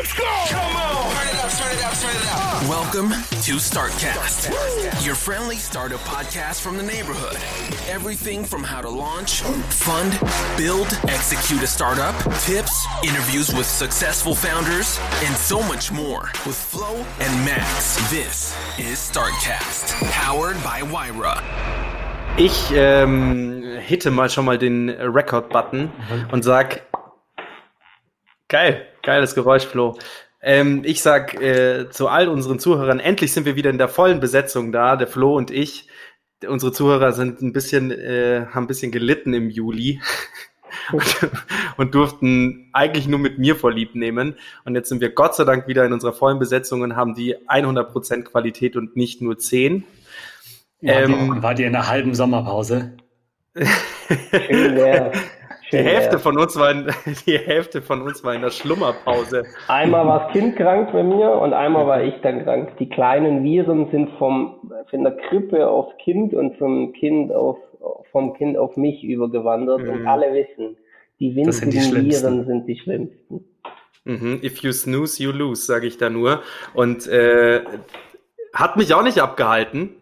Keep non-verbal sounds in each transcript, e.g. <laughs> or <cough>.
Let's go! Come on! Turn it up, turn it up, turn it up. Welcome to Startcast, your friendly startup podcast from the neighborhood. Everything from how to launch, fund, build, execute a startup, tips, interviews with successful founders, and so much more with Flo and Max. This is Startcast, powered by Wyra. Ich ähm, hitte mal schon mal den Record-Button mhm. und sag, geil, geiles Geräusch, Flo. Ähm, ich sag äh, zu all unseren Zuhörern, endlich sind wir wieder in der vollen Besetzung da, der Flo und ich. Unsere Zuhörer sind ein bisschen, äh, haben ein bisschen gelitten im Juli <laughs> und, und durften eigentlich nur mit mir vorlieb nehmen. Und jetzt sind wir Gott sei Dank wieder in unserer vollen Besetzung und haben die 100% Qualität und nicht nur 10. Wart, ähm, ihr, wart ihr in einer halben Sommerpause? <laughs> Die Hälfte von uns war in, <laughs> die Hälfte von uns war in der Schlummerpause. Einmal war das Kind krank bei mir und einmal war ich dann krank. Die kleinen Viren sind vom von der Krippe aufs Kind und vom Kind auf vom Kind auf mich übergewandert mhm. und alle wissen, die winzigen die Viren sind die schlimmsten. Mhm. If you snooze, you lose, sage ich da nur. Und äh, hat mich auch nicht abgehalten.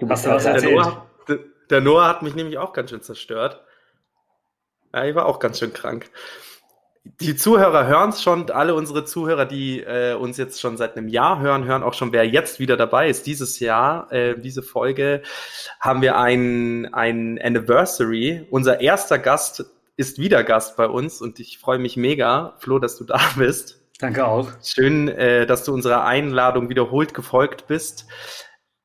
Du Hast du was erzählt? Der Noah hat mich nämlich auch ganz schön zerstört. Ja, ich war auch ganz schön krank. Die Zuhörer hören es schon, alle unsere Zuhörer, die äh, uns jetzt schon seit einem Jahr hören, hören auch schon, wer jetzt wieder dabei ist. Dieses Jahr, äh, diese Folge, haben wir ein, ein Anniversary. Unser erster Gast ist wieder Gast bei uns und ich freue mich mega, Flo, dass du da <laughs> bist. Danke auch. Schön, äh, dass du unserer Einladung wiederholt gefolgt bist.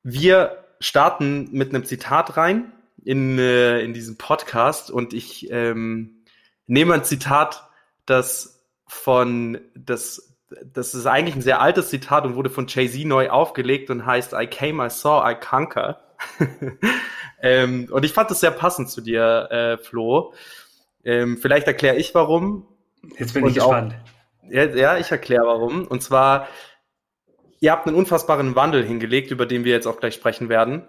Wir starten mit einem Zitat rein in, äh, in diesem Podcast und ich ähm, nehme ein Zitat, das von, das, das ist eigentlich ein sehr altes Zitat und wurde von Jay-Z neu aufgelegt und heißt I came, I saw, I conquer. <laughs> ähm, und ich fand es sehr passend zu dir, äh, Flo. Ähm, vielleicht erkläre ich warum. Jetzt bin ich gespannt. Auch, ja, ja, ich erkläre warum. Und zwar, ihr habt einen unfassbaren Wandel hingelegt, über den wir jetzt auch gleich sprechen werden.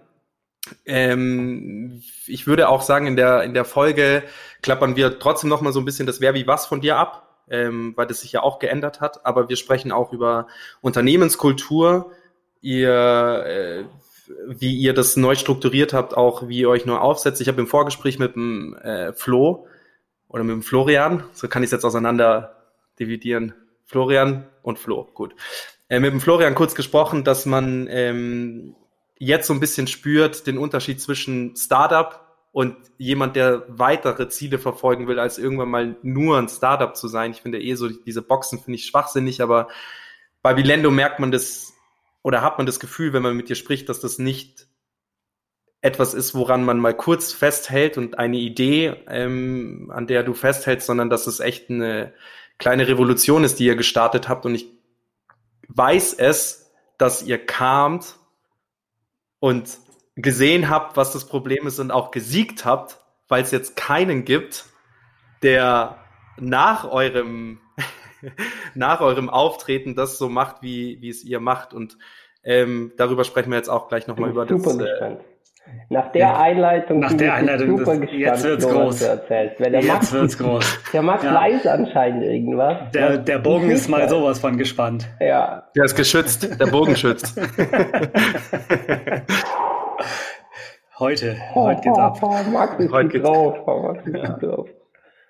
Ähm, ich würde auch sagen, in der, in der Folge klappern wir trotzdem noch mal so ein bisschen das Wer wie was von dir ab, ähm, weil das sich ja auch geändert hat. Aber wir sprechen auch über Unternehmenskultur, ihr, äh, wie ihr das neu strukturiert habt, auch wie ihr euch neu aufsetzt. Ich habe im Vorgespräch mit dem äh, Flo oder mit dem Florian, so kann ich es jetzt auseinander dividieren. Florian und Flo, gut. Äh, mit dem Florian kurz gesprochen, dass man ähm, jetzt so ein bisschen spürt den Unterschied zwischen Startup und jemand, der weitere Ziele verfolgen will, als irgendwann mal nur ein Startup zu sein. Ich finde eh so, diese Boxen finde ich schwachsinnig, aber bei Bilendo merkt man das oder hat man das Gefühl, wenn man mit dir spricht, dass das nicht etwas ist, woran man mal kurz festhält und eine Idee, ähm, an der du festhältst, sondern dass es echt eine kleine Revolution ist, die ihr gestartet habt. Und ich weiß es, dass ihr kamt und gesehen habt, was das Problem ist und auch gesiegt habt, weil es jetzt keinen gibt, der nach eurem <laughs> nach eurem Auftreten das so macht, wie, wie es ihr macht. Und ähm, darüber sprechen wir jetzt auch gleich nochmal über das. Äh, nach der Einleitung, nach der Einleitung super das, jetzt wird's groß. Erzählt. Weil der jetzt Max, wird's groß. Der Max ja. weiß anscheinend irgendwas. Der, der Bogen ist mal sowas von gespannt. Ja. Der ist geschützt. Der Bogen schützt. <laughs> heute, heute geht's ab. Oh, oh, Max ist heute geht's drauf. Oh, Max ist ja. drauf.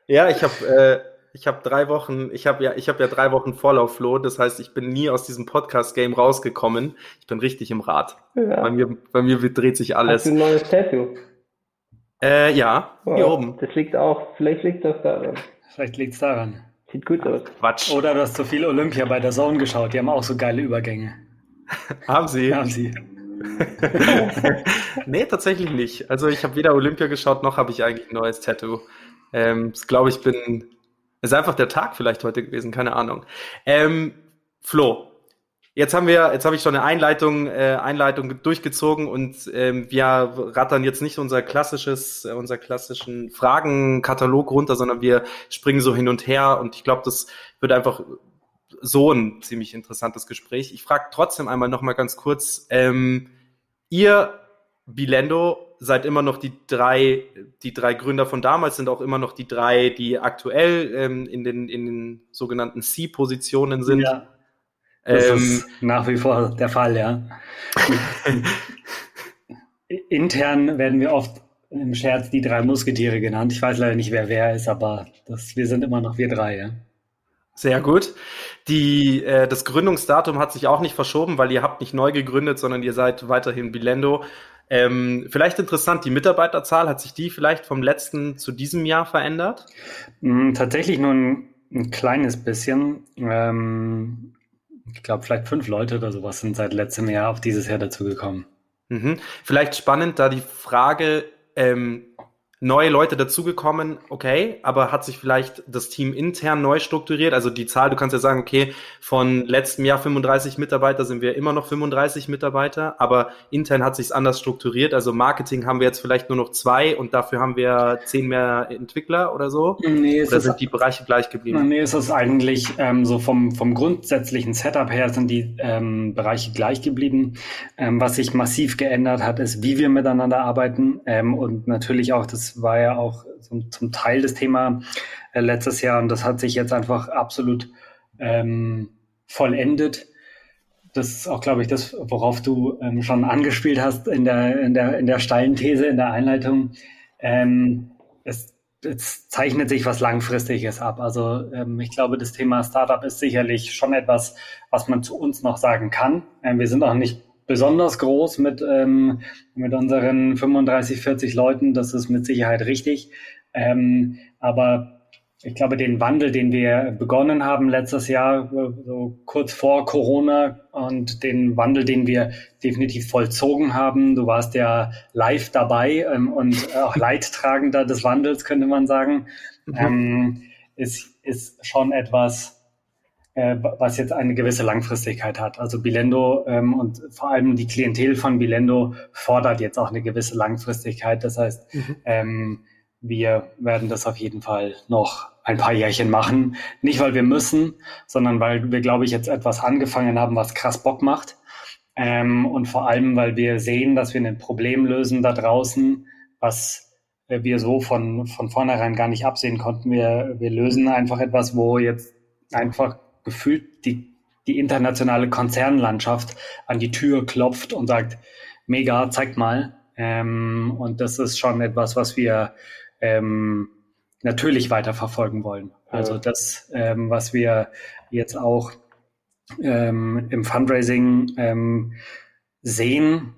Ja, ich habe äh, ich habe drei Wochen, ich habe ja, ich habe ja drei Wochen Vorlauf, Flo. Das heißt, ich bin nie aus diesem Podcast-Game rausgekommen. Ich bin richtig im Rad. Ja. Bei mir, bei mir dreht sich alles. Hast du ein neues Tattoo? Äh, ja, oh, hier oben. Das liegt auch, vielleicht liegt das daran. Vielleicht liegt's daran. Sieht gut aus. Quatsch. Oder du hast zu viel Olympia bei der Zone geschaut. Die haben auch so geile Übergänge. haben sie? Haben sie. <laughs> nee, tatsächlich nicht. Also ich habe weder Olympia geschaut, noch habe ich eigentlich ein neues Tattoo. Ähm, ich glaube, ich bin ist einfach der Tag vielleicht heute gewesen, keine Ahnung. Ähm, Flo, jetzt haben wir, jetzt habe ich schon eine Einleitung, äh, Einleitung durchgezogen und ähm, wir rattern jetzt nicht unser klassisches, äh, unser klassischen Fragenkatalog runter, sondern wir springen so hin und her und ich glaube, das wird einfach so ein ziemlich interessantes Gespräch. Ich frage trotzdem einmal noch mal ganz kurz, ähm, ihr Bilendo seid immer noch die drei, die drei Gründer von damals sind auch immer noch die drei, die aktuell ähm, in, den, in den sogenannten C-Positionen sind. Ja, das ähm, ist nach wie vor der Fall, ja. <laughs> Intern werden wir oft im Scherz die drei Musketiere genannt. Ich weiß leider nicht, wer wer ist, aber das, wir sind immer noch wir drei, ja. Sehr gut. Die, äh, das Gründungsdatum hat sich auch nicht verschoben, weil ihr habt nicht neu gegründet, sondern ihr seid weiterhin Bilendo. Ähm, vielleicht interessant, die Mitarbeiterzahl, hat sich die vielleicht vom letzten zu diesem Jahr verändert? Mm, tatsächlich nur ein, ein kleines bisschen. Ähm, ich glaube, vielleicht fünf Leute oder sowas sind seit letztem Jahr auf dieses Jahr dazugekommen. Mhm. Vielleicht spannend da die Frage, ähm, neue Leute dazugekommen, okay, aber hat sich vielleicht das Team intern neu strukturiert? Also die Zahl, du kannst ja sagen, okay, von letztem Jahr 35 Mitarbeiter sind wir immer noch 35 Mitarbeiter, aber intern hat sich anders strukturiert. Also Marketing haben wir jetzt vielleicht nur noch zwei und dafür haben wir zehn mehr Entwickler oder so? Nee, oder sind die Bereiche gleich geblieben? Nee, es ist eigentlich ähm, so vom, vom grundsätzlichen Setup her sind die ähm, Bereiche gleich geblieben. Ähm, was sich massiv geändert hat, ist, wie wir miteinander arbeiten ähm, und natürlich auch das war ja auch zum, zum Teil das Thema äh, letztes Jahr und das hat sich jetzt einfach absolut ähm, vollendet. Das ist auch, glaube ich, das, worauf du ähm, schon angespielt hast in der, in der, in der steilen These, in der Einleitung. Ähm, es, es zeichnet sich was Langfristiges ab. Also ähm, ich glaube, das Thema Startup ist sicherlich schon etwas, was man zu uns noch sagen kann. Ähm, wir sind auch nicht besonders groß mit, ähm, mit unseren 35, 40 Leuten. Das ist mit Sicherheit richtig. Ähm, aber ich glaube, den Wandel, den wir begonnen haben letztes Jahr, so kurz vor Corona und den Wandel, den wir definitiv vollzogen haben. Du warst ja live dabei ähm, und auch Leidtragender des Wandels, könnte man sagen, mhm. ähm, ist, ist schon etwas, äh, was jetzt eine gewisse Langfristigkeit hat. Also Bilendo ähm, und vor allem die Klientel von Bilendo fordert jetzt auch eine gewisse Langfristigkeit. Das heißt, mhm. ähm, wir werden das auf jeden Fall noch ein paar Jährchen machen. Nicht, weil wir müssen, sondern weil wir, glaube ich, jetzt etwas angefangen haben, was krass Bock macht. Ähm, und vor allem, weil wir sehen, dass wir ein Problem lösen da draußen, was wir so von, von vornherein gar nicht absehen konnten. Wir, wir lösen einfach etwas, wo jetzt einfach gefühlt die, die internationale Konzernlandschaft an die Tür klopft und sagt, mega, zeigt mal. Ähm, und das ist schon etwas, was wir ähm, natürlich weiterverfolgen wollen. Also das, ähm, was wir jetzt auch ähm, im Fundraising ähm, sehen,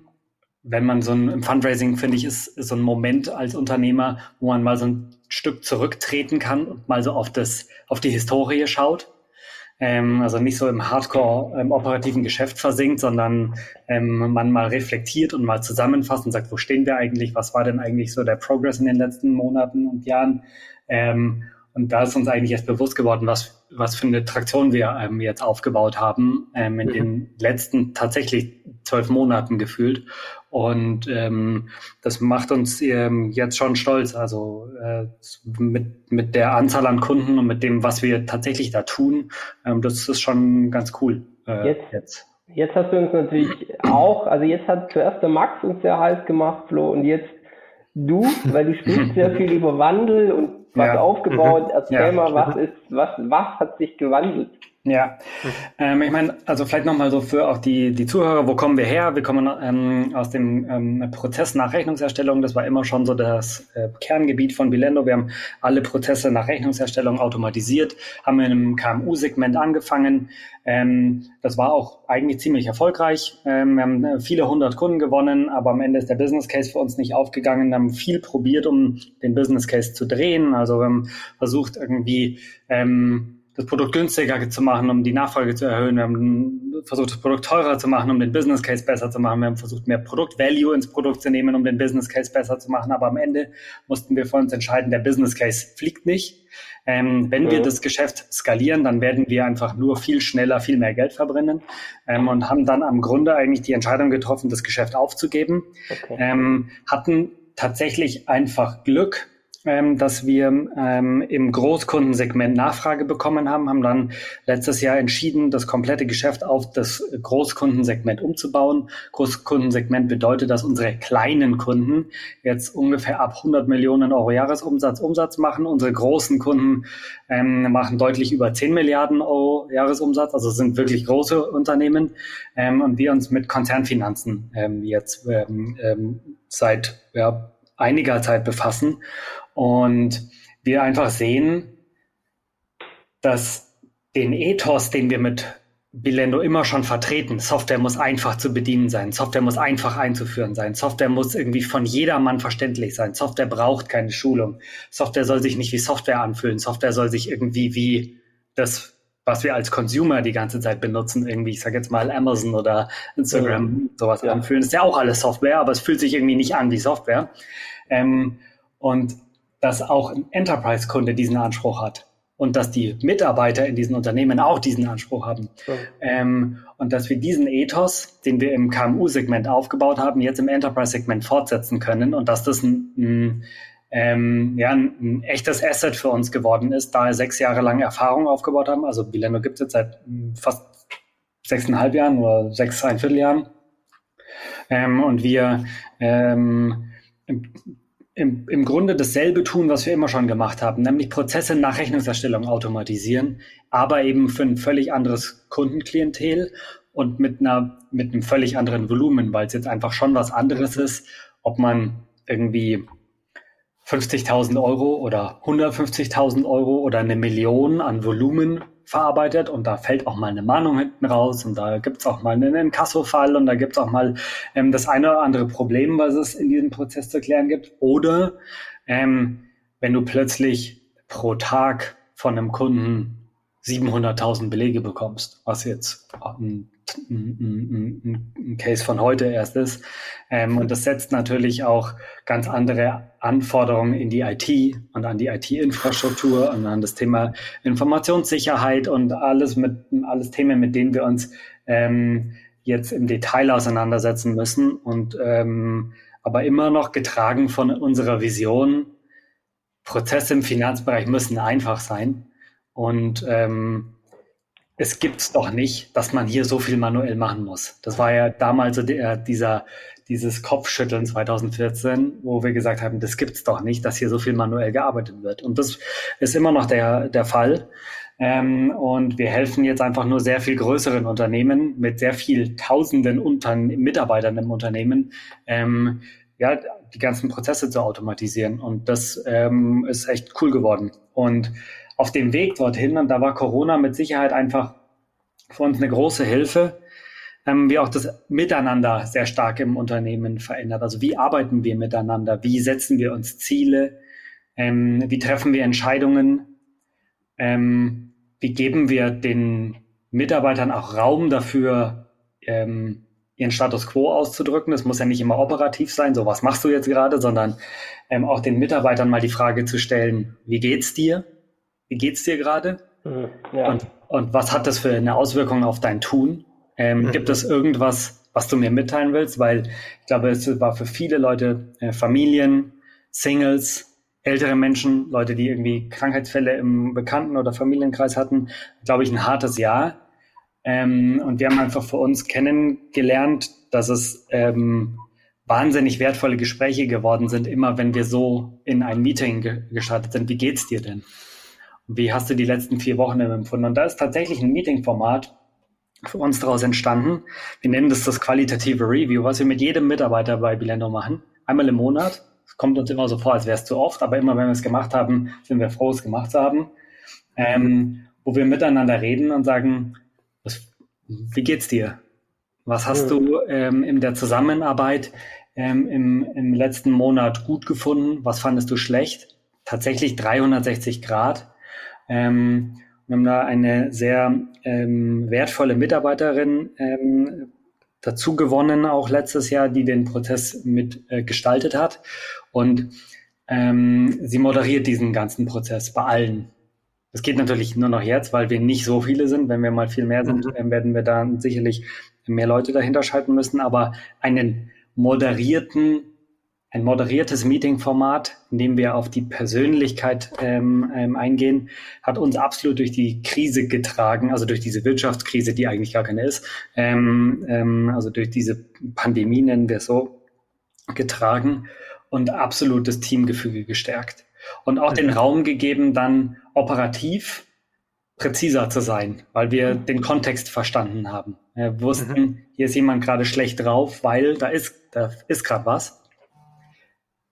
wenn man so ein im Fundraising, finde ich, ist, ist so ein Moment als Unternehmer, wo man mal so ein Stück zurücktreten kann und mal so auf das, auf die Historie schaut ähm, also nicht so im Hardcore ähm, operativen Geschäft versinkt, sondern ähm, man mal reflektiert und mal zusammenfasst und sagt, wo stehen wir eigentlich, was war denn eigentlich so der Progress in den letzten Monaten und Jahren. Ähm, und da ist uns eigentlich erst bewusst geworden, was, was für eine Traktion wir ähm, jetzt aufgebaut haben ähm, in mhm. den letzten tatsächlich zwölf Monaten gefühlt. Und ähm, das macht uns ähm, jetzt schon stolz. Also äh, mit, mit der Anzahl an Kunden und mit dem, was wir tatsächlich da tun, ähm, das ist schon ganz cool. Äh, jetzt, jetzt. Jetzt hast du uns natürlich auch, also jetzt hat zuerst der Max uns sehr heiß gemacht, Flo, und jetzt du, weil du sprichst <laughs> sehr viel über Wandel und was ja. aufgebaut. Mhm. Erzähl ja. mal, was ist, was, was hat sich gewandelt? Ja, ähm, ich meine, also vielleicht nochmal so für auch die, die Zuhörer, wo kommen wir her? Wir kommen ähm, aus dem ähm, Prozess nach Rechnungserstellung. Das war immer schon so das äh, Kerngebiet von Bilendo. Wir haben alle Prozesse nach Rechnungserstellung automatisiert, haben in einem KMU-Segment angefangen. Ähm, das war auch eigentlich ziemlich erfolgreich. Ähm, wir haben äh, viele hundert Kunden gewonnen, aber am Ende ist der Business Case für uns nicht aufgegangen. Wir haben viel probiert, um den Business Case zu drehen. Also wir haben versucht irgendwie ähm, das Produkt günstiger zu machen, um die Nachfrage zu erhöhen. Wir haben versucht, das Produkt teurer zu machen, um den Business Case besser zu machen. Wir haben versucht, mehr Produkt-Value ins Produkt zu nehmen, um den Business Case besser zu machen. Aber am Ende mussten wir für uns entscheiden, der Business Case fliegt nicht. Ähm, wenn ja. wir das Geschäft skalieren, dann werden wir einfach nur viel schneller, viel mehr Geld verbrennen ähm, und haben dann am Grunde eigentlich die Entscheidung getroffen, das Geschäft aufzugeben. Okay. Ähm, hatten tatsächlich einfach Glück, ähm, dass wir ähm, im Großkundensegment Nachfrage bekommen haben, haben dann letztes Jahr entschieden, das komplette Geschäft auf das Großkundensegment umzubauen. Großkundensegment bedeutet, dass unsere kleinen Kunden jetzt ungefähr ab 100 Millionen Euro Jahresumsatz Umsatz machen. Unsere großen Kunden ähm, machen deutlich über 10 Milliarden Euro Jahresumsatz, also sind wirklich große Unternehmen. Ähm, und wir uns mit Konzernfinanzen ähm, jetzt ähm, ähm, seit ja, einiger Zeit befassen und wir einfach sehen, dass den Ethos, den wir mit Bilendo immer schon vertreten. Software muss einfach zu bedienen sein. Software muss einfach einzuführen sein. Software muss irgendwie von jedermann verständlich sein. Software braucht keine Schulung. Software soll sich nicht wie Software anfühlen. Software soll sich irgendwie wie das, was wir als Consumer die ganze Zeit benutzen, irgendwie, ich sage jetzt mal Amazon oder Instagram, ja. sowas ja. anfühlen. Das ist ja auch alles Software, aber es fühlt sich irgendwie nicht an wie Software. Ähm, und dass auch ein Enterprise-Kunde diesen Anspruch hat und dass die Mitarbeiter in diesen Unternehmen auch diesen Anspruch haben. Ja. Ähm, und dass wir diesen Ethos, den wir im KMU-Segment aufgebaut haben, jetzt im Enterprise-Segment fortsetzen können und dass das ein, ein, ähm, ja, ein, ein, echtes Asset für uns geworden ist, da wir sechs Jahre lang Erfahrung aufgebaut haben. Also Bilendo gibt es jetzt seit fast sechseinhalb Jahren oder sechs, ein Vierteljahren. Ähm, und wir ähm, im, im Grunde dasselbe tun, was wir immer schon gemacht haben, nämlich Prozesse nach Rechnungserstellung automatisieren, aber eben für ein völlig anderes Kundenklientel und mit einer mit einem völlig anderen Volumen, weil es jetzt einfach schon was anderes ist, ob man irgendwie 50.000 Euro oder 150.000 Euro oder eine Million an Volumen verarbeitet und da fällt auch mal eine Mahnung hinten raus und da gibt es auch mal einen Inkasso-Fall und da gibt es auch mal ähm, das eine oder andere Problem, was es in diesem Prozess zu klären gibt. Oder ähm, wenn du plötzlich pro Tag von einem Kunden 700.000 Belege bekommst, was jetzt ein, ein, Case von heute erst ist. Ähm, und das setzt natürlich auch ganz andere Anforderungen in die IT und an die IT-Infrastruktur und an das Thema Informationssicherheit und alles mit alles Themen, mit denen wir uns ähm, jetzt im Detail auseinandersetzen müssen und ähm, aber immer noch getragen von unserer Vision. Prozesse im Finanzbereich müssen einfach sein und ähm, es gibt's doch nicht, dass man hier so viel manuell machen muss. Das war ja damals so der, dieser, dieses Kopfschütteln 2014, wo wir gesagt haben, das gibt's doch nicht, dass hier so viel manuell gearbeitet wird. Und das ist immer noch der, der Fall. Ähm, und wir helfen jetzt einfach nur sehr viel größeren Unternehmen mit sehr viel tausenden Unterne Mitarbeitern im Unternehmen, ähm, ja, die ganzen Prozesse zu automatisieren. Und das ähm, ist echt cool geworden. Und auf dem Weg dorthin. Und da war Corona mit Sicherheit einfach für uns eine große Hilfe, ähm, wie auch das Miteinander sehr stark im Unternehmen verändert. Also wie arbeiten wir miteinander? Wie setzen wir uns Ziele? Ähm, wie treffen wir Entscheidungen? Ähm, wie geben wir den Mitarbeitern auch Raum dafür, ähm, ihren Status quo auszudrücken? Das muss ja nicht immer operativ sein, so was machst du jetzt gerade, sondern ähm, auch den Mitarbeitern mal die Frage zu stellen, wie geht's dir? Wie geht's dir gerade? Mhm, ja. und, und was hat das für eine Auswirkung auf dein Tun? Ähm, mhm. Gibt es irgendwas, was du mir mitteilen willst? Weil ich glaube, es war für viele Leute, äh, Familien, Singles, ältere Menschen, Leute, die irgendwie Krankheitsfälle im Bekannten- oder Familienkreis hatten, glaube ich, ein hartes Jahr. Ähm, und wir haben einfach für uns kennengelernt, dass es ähm, wahnsinnig wertvolle Gespräche geworden sind, immer wenn wir so in ein Meeting ge gestartet sind. Wie geht's dir denn? Wie hast du die letzten vier Wochen empfunden? Und da ist tatsächlich ein Meeting-Format für uns daraus entstanden. Wir nennen das das qualitative Review, was wir mit jedem Mitarbeiter bei Bilendo machen. Einmal im Monat. Es kommt uns immer so vor, als wäre es zu oft, aber immer wenn wir es gemacht haben, sind wir froh, es gemacht zu haben. Ähm, wo wir miteinander reden und sagen, was, wie geht's dir? Was hast ja. du ähm, in der Zusammenarbeit ähm, im, im letzten Monat gut gefunden? Was fandest du schlecht? Tatsächlich 360 Grad. Ähm, wir haben da eine sehr ähm, wertvolle Mitarbeiterin ähm, dazu gewonnen, auch letztes Jahr, die den Prozess mit äh, gestaltet hat. Und ähm, sie moderiert diesen ganzen Prozess bei allen. Das geht natürlich nur noch jetzt, weil wir nicht so viele sind. Wenn wir mal viel mehr sind, mhm. werden wir da sicherlich mehr Leute dahinter schalten müssen. Aber einen moderierten ein moderiertes Meeting-Format, in dem wir auf die Persönlichkeit ähm, ähm, eingehen, hat uns absolut durch die Krise getragen, also durch diese Wirtschaftskrise, die eigentlich gar keine ist, ähm, ähm, also durch diese Pandemie nennen wir es so, getragen und absolut das Teamgefüge gestärkt. Und auch den mhm. Raum gegeben, dann operativ präziser zu sein, weil wir den Kontext verstanden haben. Wir wussten, mhm. hier ist jemand gerade schlecht drauf, weil da ist, da ist gerade was.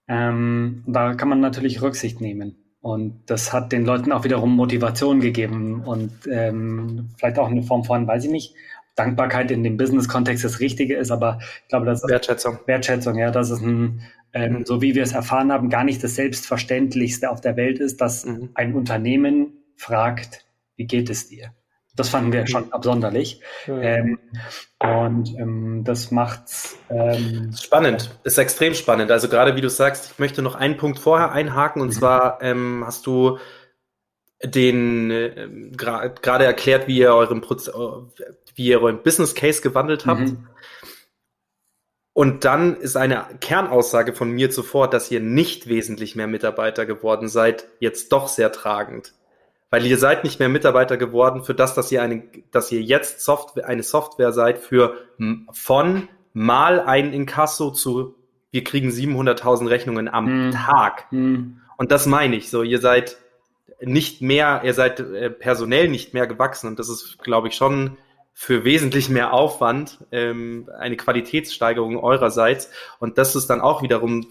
Ähm, da kann man natürlich Rücksicht nehmen. Und das hat den Leuten auch wiederum Motivation gegeben und ähm, vielleicht auch eine Form von, weiß ich nicht, Dankbarkeit in dem Business-Kontext das Richtige ist, aber ich glaube, das Wertschätzung. Wertschätzung, ja, das ist ein, ähm, so wie wir es erfahren haben, gar nicht das Selbstverständlichste auf der Welt ist, dass mhm. ein Unternehmen fragt, wie geht es dir? Das fanden wir schon absonderlich. Ähm, und ähm, das macht's ähm, spannend, ist extrem spannend. Also gerade wie du sagst, ich möchte noch einen Punkt vorher einhaken und mhm. zwar ähm, hast du den äh, gerade erklärt, wie ihr euren Proz wie ihr euren Business Case gewandelt habt. Mhm. Und dann ist eine Kernaussage von mir zuvor, dass ihr nicht wesentlich mehr Mitarbeiter geworden seid, jetzt doch sehr tragend weil ihr seid nicht mehr Mitarbeiter geworden für das, dass ihr eine, dass ihr jetzt Software, eine Software seid für von mal ein Inkasso zu wir kriegen 700.000 Rechnungen am mm. Tag. Mm. Und das meine ich so. Ihr seid nicht mehr, ihr seid äh, personell nicht mehr gewachsen und das ist, glaube ich, schon für wesentlich mehr Aufwand ähm, eine Qualitätssteigerung eurerseits. Und das ist dann auch wiederum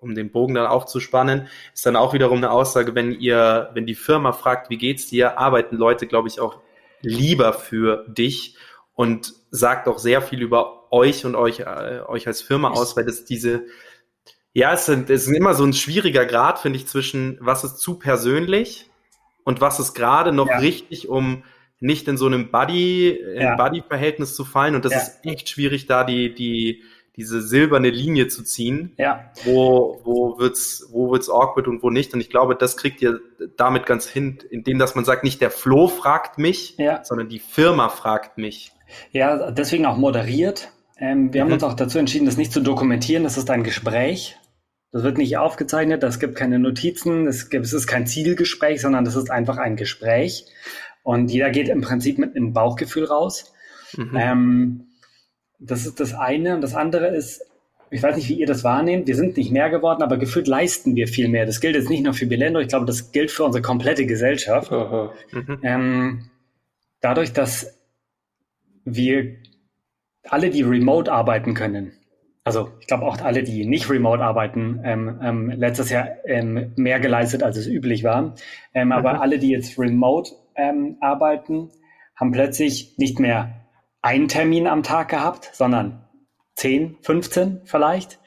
um den Bogen dann auch zu spannen, ist dann auch wiederum eine Aussage, wenn ihr, wenn die Firma fragt, wie geht's dir, arbeiten Leute, glaube ich, auch lieber für dich und sagt auch sehr viel über euch und euch, äh, euch als Firma aus, weil das diese, ja, es, sind, es ist immer so ein schwieriger Grad, finde ich, zwischen was ist zu persönlich und was ist gerade noch ja. richtig, um nicht in so einem Buddy, ja. Buddy-Verhältnis zu fallen. Und das ja. ist echt schwierig, da die, die, diese silberne Linie zu ziehen. Ja. Wo, wo wird's, wo wird's awkward und wo nicht. Und ich glaube, das kriegt ihr damit ganz hin, indem, dass man sagt, nicht der Flo fragt mich, ja. sondern die Firma fragt mich. Ja, deswegen auch moderiert. Ähm, wir mhm. haben uns auch dazu entschieden, das nicht zu dokumentieren. Das ist ein Gespräch. Das wird nicht aufgezeichnet, es gibt keine Notizen, es, gibt, es ist kein Zielgespräch, sondern das ist einfach ein Gespräch. Und jeder geht im Prinzip mit einem Bauchgefühl raus. Mhm. Ähm, das ist das eine. Und das andere ist, ich weiß nicht, wie ihr das wahrnehmt. Wir sind nicht mehr geworden, aber gefühlt leisten wir viel mehr. Das gilt jetzt nicht nur für Bilendo, ich glaube, das gilt für unsere komplette Gesellschaft. Mhm. Ähm, dadurch, dass wir alle, die remote arbeiten können, also ich glaube auch alle, die nicht remote arbeiten, ähm, ähm, letztes Jahr ähm, mehr geleistet, als es üblich war. Ähm, mhm. Aber alle, die jetzt remote ähm, arbeiten, haben plötzlich nicht mehr einen Termin am Tag gehabt, sondern 10, 15 vielleicht.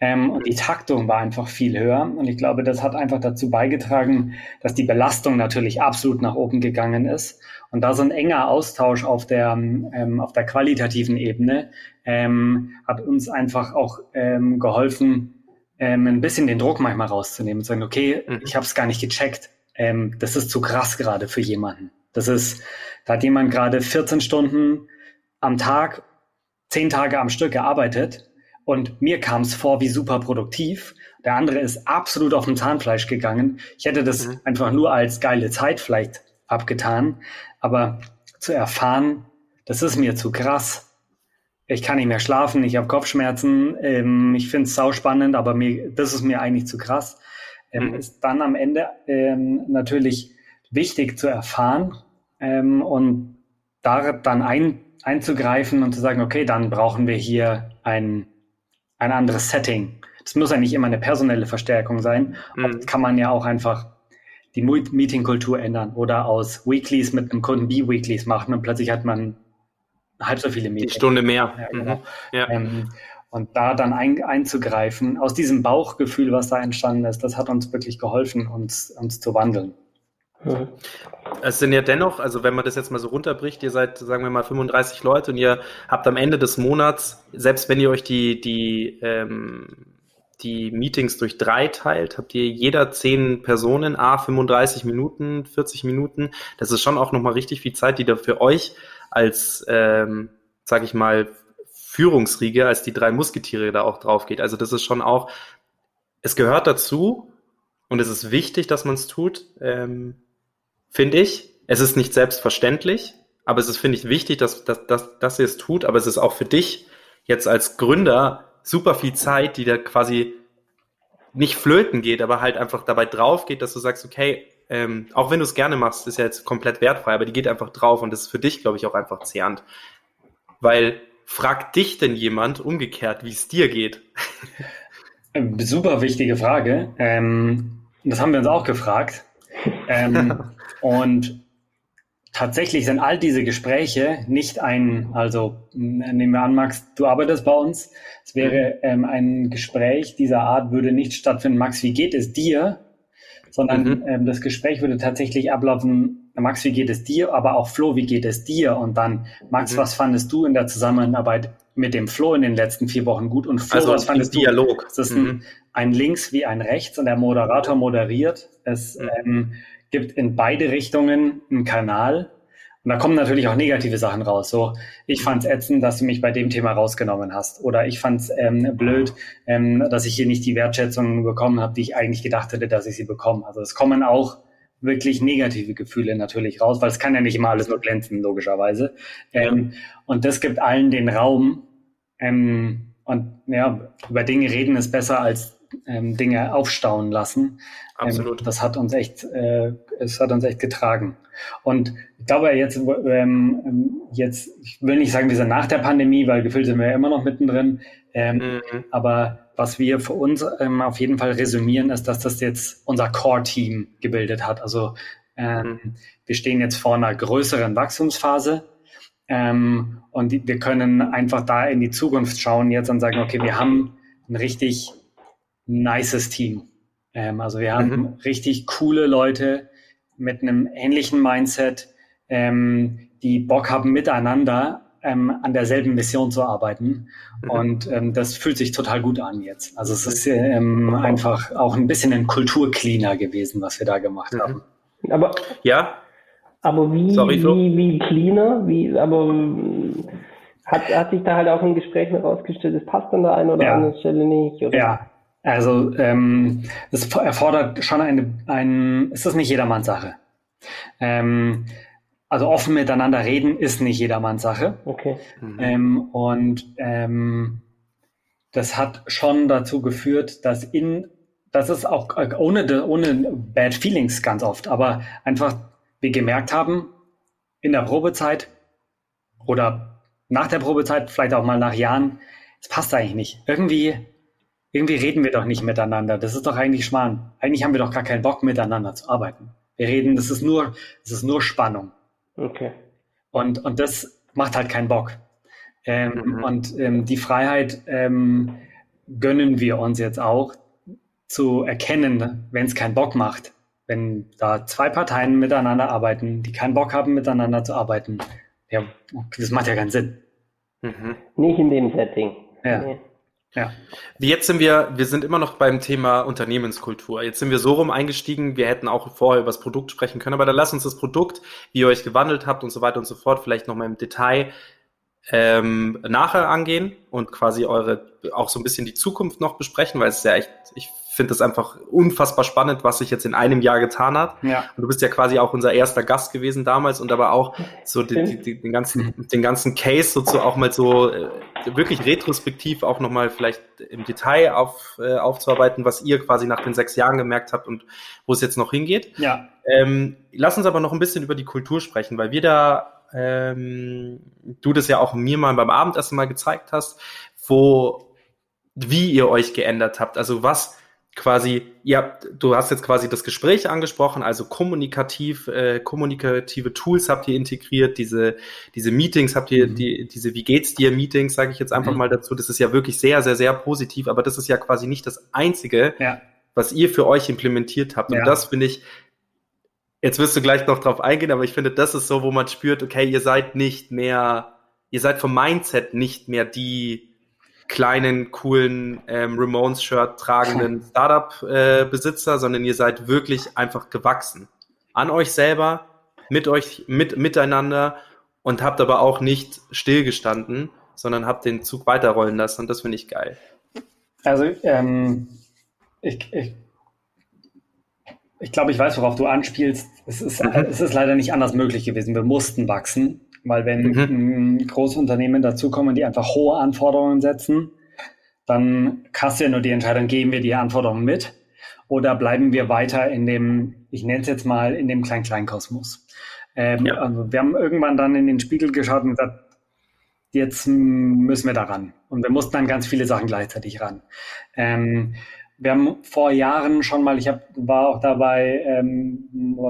Ähm, und die Taktung war einfach viel höher. Und ich glaube, das hat einfach dazu beigetragen, dass die Belastung natürlich absolut nach oben gegangen ist. Und da so ein enger Austausch auf der, ähm, auf der qualitativen Ebene ähm, hat uns einfach auch ähm, geholfen, ähm, ein bisschen den Druck manchmal rauszunehmen und zu sagen, okay, mhm. ich habe es gar nicht gecheckt. Ähm, das ist zu krass gerade für jemanden. Das ist, da hat jemand gerade 14 Stunden am Tag zehn Tage am Stück gearbeitet und mir kam es vor wie super produktiv. Der andere ist absolut auf dem Zahnfleisch gegangen. Ich hätte das mhm. einfach nur als geile Zeit vielleicht abgetan, aber zu erfahren, das ist mir zu krass. Ich kann nicht mehr schlafen, ich habe Kopfschmerzen, ähm, ich finde es sauspannend, aber mir, das ist mir eigentlich zu krass. Ähm, mhm. Ist dann am Ende ähm, natürlich wichtig zu erfahren ähm, und da dann ein, einzugreifen und zu sagen, okay, dann brauchen wir hier ein, ein anderes Setting. Das muss ja nicht immer eine personelle Verstärkung sein. Mhm. kann man ja auch einfach die Meeting-Kultur ändern oder aus Weeklies mit einem Kunden B-Weeklies machen und plötzlich hat man halb so viele Meetings. Die Stunde mehr. Ja, genau. Mhm. ja. Ähm, und da dann ein, einzugreifen, aus diesem Bauchgefühl, was da entstanden ist, das hat uns wirklich geholfen, uns, uns zu wandeln. Mhm. Es sind ja dennoch, also wenn man das jetzt mal so runterbricht, ihr seid, sagen wir mal, 35 Leute und ihr habt am Ende des Monats, selbst wenn ihr euch die, die, ähm, die Meetings durch drei teilt, habt ihr jeder zehn Personen, a 35 Minuten, 40 Minuten. Das ist schon auch nochmal richtig viel Zeit, die da für euch als, ähm, sag ich mal, Führungsriege, als die drei Musketiere da auch drauf geht. Also das ist schon auch, es gehört dazu und es ist wichtig, dass man es tut, ähm, finde ich. Es ist nicht selbstverständlich, aber es ist, finde ich, wichtig, dass, dass, dass, dass ihr es tut, aber es ist auch für dich jetzt als Gründer super viel Zeit, die da quasi nicht flöten geht, aber halt einfach dabei drauf geht, dass du sagst, okay, ähm, auch wenn du es gerne machst, ist ja jetzt komplett wertfrei, aber die geht einfach drauf und das ist für dich, glaube ich, auch einfach zehrend. Weil fragt dich denn jemand umgekehrt, wie es dir geht? Super wichtige Frage. Ähm, das haben wir uns auch gefragt. Ähm, <laughs> und tatsächlich sind all diese Gespräche nicht ein, also nehmen wir an, Max, du arbeitest bei uns. Es wäre mhm. ähm, ein Gespräch dieser Art würde nicht stattfinden. Max, wie geht es dir? Sondern mhm. ähm, das Gespräch würde tatsächlich ablaufen. Max, wie geht es dir? Aber auch Flo, wie geht es dir? Und dann, Max, mhm. was fandest du in der Zusammenarbeit mit dem Flo in den letzten vier Wochen gut? Und Flo, also was fandest du? Dialog. Das ist ein, mhm. ein links wie ein rechts und der Moderator moderiert. Es mhm. ähm, gibt in beide Richtungen einen Kanal. Und da kommen natürlich auch negative Sachen raus. So, ich fand's ätzend, dass du mich bei dem Thema rausgenommen hast. Oder ich fand's ähm, blöd, ähm, dass ich hier nicht die Wertschätzung bekommen habe, die ich eigentlich gedacht hätte, dass ich sie bekomme. Also es kommen auch wirklich negative Gefühle natürlich raus, weil es kann ja nicht immer alles nur glänzen, logischerweise. Ähm, und das gibt allen den Raum. Ähm, und ja, über Dinge reden ist besser als ähm, Dinge aufstauen lassen. Ähm, Absolut. Ähm, das hat uns echt, äh, es hat uns echt getragen. Und ich glaube jetzt, ähm, jetzt, ich will nicht sagen, wir sind nach der Pandemie, weil gefühlt sind wir ja immer noch mittendrin. Ähm, mhm. Aber was wir für uns ähm, auf jeden Fall resümieren, ist, dass das jetzt unser Core-Team gebildet hat. Also ähm, mhm. wir stehen jetzt vor einer größeren Wachstumsphase. Ähm, und wir können einfach da in die Zukunft schauen jetzt und sagen, okay, wir haben ein richtig nices Team. Ähm, also wir haben mhm. richtig coole Leute mit einem ähnlichen Mindset, ähm, die Bock haben, miteinander ähm, an derselben Mission zu arbeiten. Mhm. Und ähm, das fühlt sich total gut an jetzt. Also es ist ähm, einfach auch ein bisschen ein Kulturcleaner gewesen, was wir da gemacht mhm. haben. Aber ja. Aber wie, Sorry, wie, wie cleaner? Wie, aber hat, hat sich da halt auch in Gesprächen herausgestellt, es passt an der einen oder ja. anderen Stelle nicht? Oder? Ja, also ähm, es erfordert schon eine, ein, ist das nicht jedermanns Sache. Ähm, also offen miteinander reden ist nicht jedermanns Sache. Okay. Mhm. Ähm, und ähm, das hat schon dazu geführt, dass in, das ist auch ohne, ohne Bad Feelings ganz oft, aber einfach wir gemerkt haben, in der Probezeit oder nach der Probezeit, vielleicht auch mal nach Jahren, es passt eigentlich nicht. Irgendwie irgendwie reden wir doch nicht miteinander. Das ist doch eigentlich Schmarrn. Eigentlich haben wir doch gar keinen Bock, miteinander zu arbeiten. Wir reden, das ist nur, das ist nur Spannung. Okay. Und, und das macht halt keinen Bock. Ähm, mhm. Und ähm, die Freiheit ähm, gönnen wir uns jetzt auch zu erkennen, wenn es keinen Bock macht. Wenn da zwei Parteien miteinander arbeiten, die keinen Bock haben, miteinander zu arbeiten, ja, das macht ja keinen Sinn. Mhm. Nicht in dem Setting. Ja. Nee. Ja. Jetzt sind wir, wir sind immer noch beim Thema Unternehmenskultur. Jetzt sind wir so rum eingestiegen, wir hätten auch vorher über das Produkt sprechen können, aber dann lasst uns das Produkt, wie ihr euch gewandelt habt und so weiter und so fort, vielleicht nochmal im Detail ähm, nachher angehen und quasi eure, auch so ein bisschen die Zukunft noch besprechen, weil es ist ja echt, ich finde das einfach unfassbar spannend, was sich jetzt in einem Jahr getan hat. Ja. Und du bist ja quasi auch unser erster Gast gewesen damals und aber auch so die, die, die, den ganzen, den ganzen Case so zu, auch mal so äh, wirklich retrospektiv auch nochmal vielleicht im Detail auf, äh, aufzuarbeiten, was ihr quasi nach den sechs Jahren gemerkt habt und wo es jetzt noch hingeht. Ja. Ähm, lass uns aber noch ein bisschen über die Kultur sprechen, weil wir da ähm, du das ja auch mir mal beim Abendessen mal gezeigt hast, wo wie ihr euch geändert habt. Also was quasi, ja, du hast jetzt quasi das Gespräch angesprochen, also kommunikativ, äh, kommunikative Tools habt ihr integriert, diese, diese Meetings habt ihr, mhm. die, diese Wie geht's dir Meetings, sage ich jetzt einfach mhm. mal dazu. Das ist ja wirklich sehr, sehr, sehr positiv, aber das ist ja quasi nicht das Einzige, ja. was ihr für euch implementiert habt. Und ja. das finde ich, jetzt wirst du gleich noch drauf eingehen, aber ich finde, das ist so, wo man spürt, okay, ihr seid nicht mehr, ihr seid vom Mindset nicht mehr die, kleinen, coolen ähm, Ramones-Shirt tragenden <laughs> Startup-Besitzer, äh, sondern ihr seid wirklich einfach gewachsen. An euch selber, mit euch, mit, miteinander und habt aber auch nicht stillgestanden, sondern habe den Zug weiterrollen lassen und das finde ich geil. Also ähm, ich, ich, ich glaube, ich weiß, worauf du anspielst. Es ist, mhm. es ist leider nicht anders möglich gewesen. Wir mussten wachsen, weil wenn mhm. große Unternehmen dazukommen, die einfach hohe Anforderungen setzen, dann kannst du ja nur die Entscheidung, geben wir die Anforderungen mit oder bleiben wir weiter in dem, ich nenne es jetzt mal, in dem Klein-Klein-Kosmos. Ähm, ja. also wir haben irgendwann dann in den Spiegel geschaut und gesagt, jetzt müssen wir da ran. Und wir mussten dann ganz viele Sachen gleichzeitig ran. Ähm, wir haben vor Jahren schon mal, ich hab, war auch dabei ähm,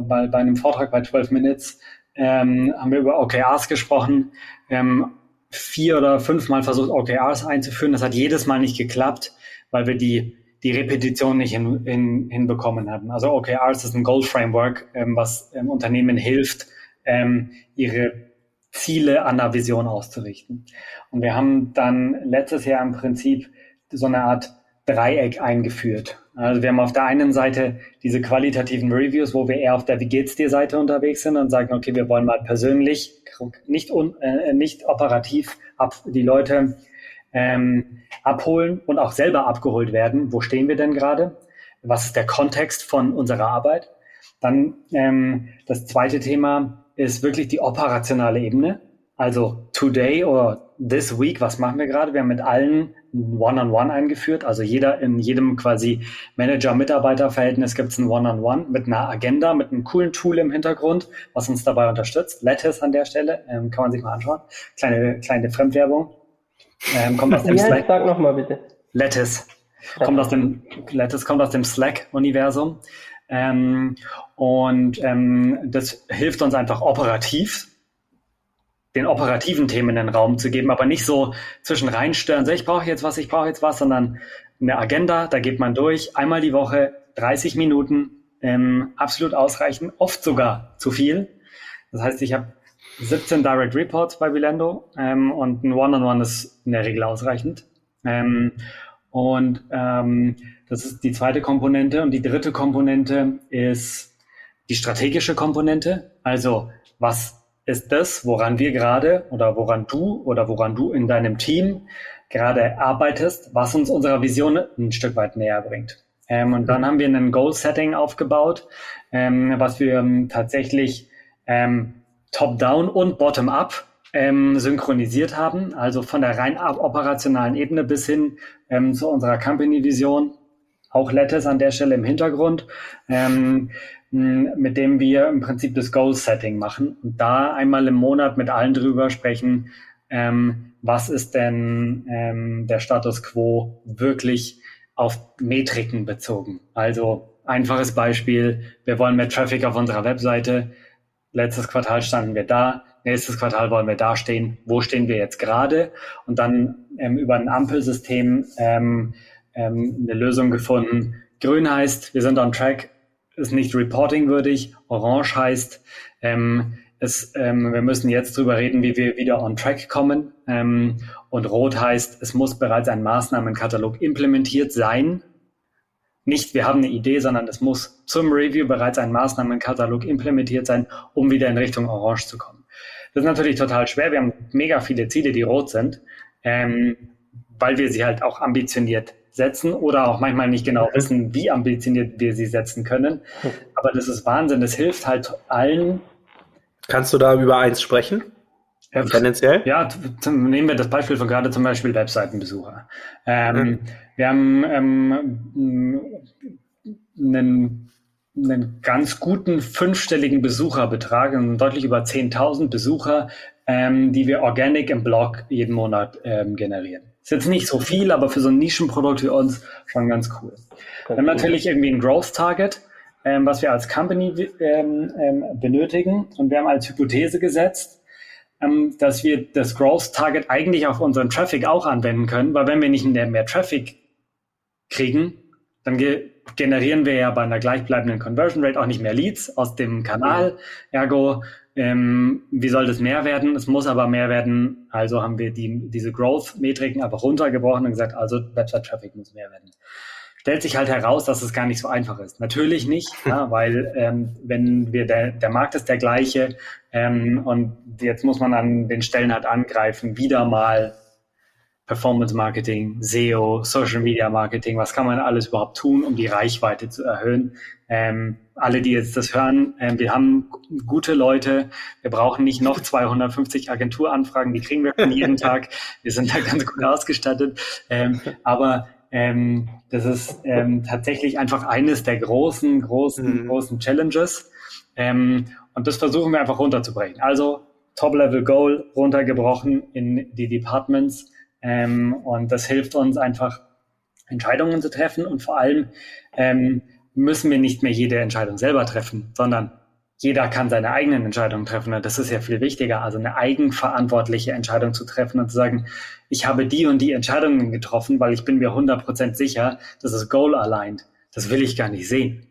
bei, bei einem Vortrag bei 12 Minutes, ähm, haben wir über OKRs gesprochen. Wir haben vier oder fünfmal versucht, OKRs einzuführen. Das hat jedes Mal nicht geklappt, weil wir die, die Repetition nicht hin, hin, hinbekommen hatten. Also OKRs ist ein Goal Framework, ähm, was ähm, Unternehmen hilft, ähm, ihre Ziele an der Vision auszurichten. Und wir haben dann letztes Jahr im Prinzip so eine Art Dreieck eingeführt. Also wir haben auf der einen Seite diese qualitativen Reviews, wo wir eher auf der Wie geht's dir Seite unterwegs sind und sagen, okay, wir wollen mal persönlich, nicht, un, äh, nicht operativ ab, die Leute ähm, abholen und auch selber abgeholt werden. Wo stehen wir denn gerade? Was ist der Kontext von unserer Arbeit? Dann ähm, das zweite Thema ist wirklich die operationale Ebene. Also today oder this week, was machen wir gerade? Wir haben mit allen One-on-One -on -One eingeführt. Also jeder in jedem quasi Manager-Mitarbeiter-Verhältnis gibt es ein One-on-One -on -One mit einer Agenda, mit einem coolen Tool im Hintergrund, was uns dabei unterstützt. Lattice an der Stelle, ähm, kann man sich mal anschauen. Kleine, kleine Fremdwerbung. Ähm, kommt aus <laughs> dem ja, Slack. Sag nochmal bitte. Lattice. Kommt aus dem, Lattice kommt aus dem Slack-Universum. Ähm, und ähm, das hilft uns einfach operativ, den operativen Themen den Raum zu geben, aber nicht so zwischen reinstören, so ich brauche jetzt was, ich brauche jetzt was, sondern eine Agenda, da geht man durch, einmal die Woche, 30 Minuten, ähm, absolut ausreichend, oft sogar zu viel. Das heißt, ich habe 17 Direct Reports bei Bilendo ähm, und ein One-on-One -on -One ist in der Regel ausreichend. Ähm, und ähm, das ist die zweite Komponente. Und die dritte Komponente ist die strategische Komponente. Also was ist das, woran wir gerade oder woran du oder woran du in deinem Team gerade arbeitest, was uns unserer Vision ein Stück weit näher bringt. Ähm, und dann haben wir ein Goal-Setting aufgebaut, ähm, was wir ähm, tatsächlich ähm, top-down und bottom-up ähm, synchronisiert haben, also von der rein operationalen Ebene bis hin ähm, zu unserer Company-Vision. Auch Letters an der Stelle im Hintergrund. Mit dem wir im Prinzip das Goal-Setting machen und da einmal im Monat mit allen drüber sprechen, ähm, was ist denn ähm, der Status quo wirklich auf Metriken bezogen. Also einfaches Beispiel, wir wollen mehr Traffic auf unserer Webseite. Letztes Quartal standen wir da, nächstes Quartal wollen wir da stehen. Wo stehen wir jetzt gerade? Und dann ähm, über ein Ampelsystem ähm, ähm, eine Lösung gefunden. Grün heißt, wir sind on track, ist nicht reportingwürdig. Orange heißt, ähm, es, ähm, wir müssen jetzt drüber reden, wie wir wieder on track kommen. Ähm, und rot heißt, es muss bereits ein Maßnahmenkatalog implementiert sein. Nicht, wir haben eine Idee, sondern es muss zum Review bereits ein Maßnahmenkatalog implementiert sein, um wieder in Richtung Orange zu kommen. Das ist natürlich total schwer. Wir haben mega viele Ziele, die rot sind, ähm, weil wir sie halt auch ambitioniert setzen oder auch manchmal nicht genau wissen, wie ambitioniert wir sie setzen können. Aber das ist Wahnsinn. Das hilft halt allen. Kannst du da über eins sprechen? Ja, Tendenziell? Ja, nehmen wir das Beispiel von gerade zum Beispiel Webseitenbesucher. Ähm, mhm. Wir haben ähm, einen, einen ganz guten fünfstelligen Besucherbetrag, deutlich über 10.000 Besucher, ähm, die wir organic im Blog jeden Monat ähm, generieren. Ist jetzt nicht so viel, aber für so ein Nischenprodukt wie uns schon ganz cool. Wir haben natürlich irgendwie ein Growth Target, ähm, was wir als Company ähm, ähm, benötigen. Und wir haben als Hypothese gesetzt, ähm, dass wir das Growth Target eigentlich auf unseren Traffic auch anwenden können, weil wenn wir nicht mehr, mehr Traffic kriegen, dann ge generieren wir ja bei einer gleichbleibenden Conversion Rate auch nicht mehr Leads aus dem Kanal. Ergo ähm, wie soll das mehr werden? Es muss aber mehr werden. Also haben wir die, diese Growth-Metriken einfach runtergebrochen und gesagt, also Website-Traffic muss mehr werden. Stellt sich halt heraus, dass es gar nicht so einfach ist. Natürlich nicht, ja, <laughs> weil ähm, wenn wir der, der Markt ist der gleiche ähm, und jetzt muss man an den Stellen halt angreifen, wieder mal Performance Marketing, SEO, Social Media Marketing, was kann man alles überhaupt tun, um die Reichweite zu erhöhen. Ähm, alle, die jetzt das hören, ähm, wir haben gute Leute, wir brauchen nicht noch 250 Agenturanfragen, die kriegen wir von jeden <laughs> Tag. Wir sind da ganz gut ausgestattet. Ähm, aber ähm, das ist ähm, tatsächlich einfach eines der großen, großen, mhm. großen Challenges. Ähm, und das versuchen wir einfach runterzubrechen. Also Top-Level-Goal runtergebrochen in die Departments ähm, und das hilft uns einfach, Entscheidungen zu treffen. Und vor allem ähm, müssen wir nicht mehr jede Entscheidung selber treffen, sondern jeder kann seine eigenen Entscheidungen treffen. Und das ist ja viel wichtiger, also eine eigenverantwortliche Entscheidung zu treffen und zu sagen, ich habe die und die Entscheidungen getroffen, weil ich bin mir 100% sicher, das ist goal-aligned. Das will ich gar nicht sehen.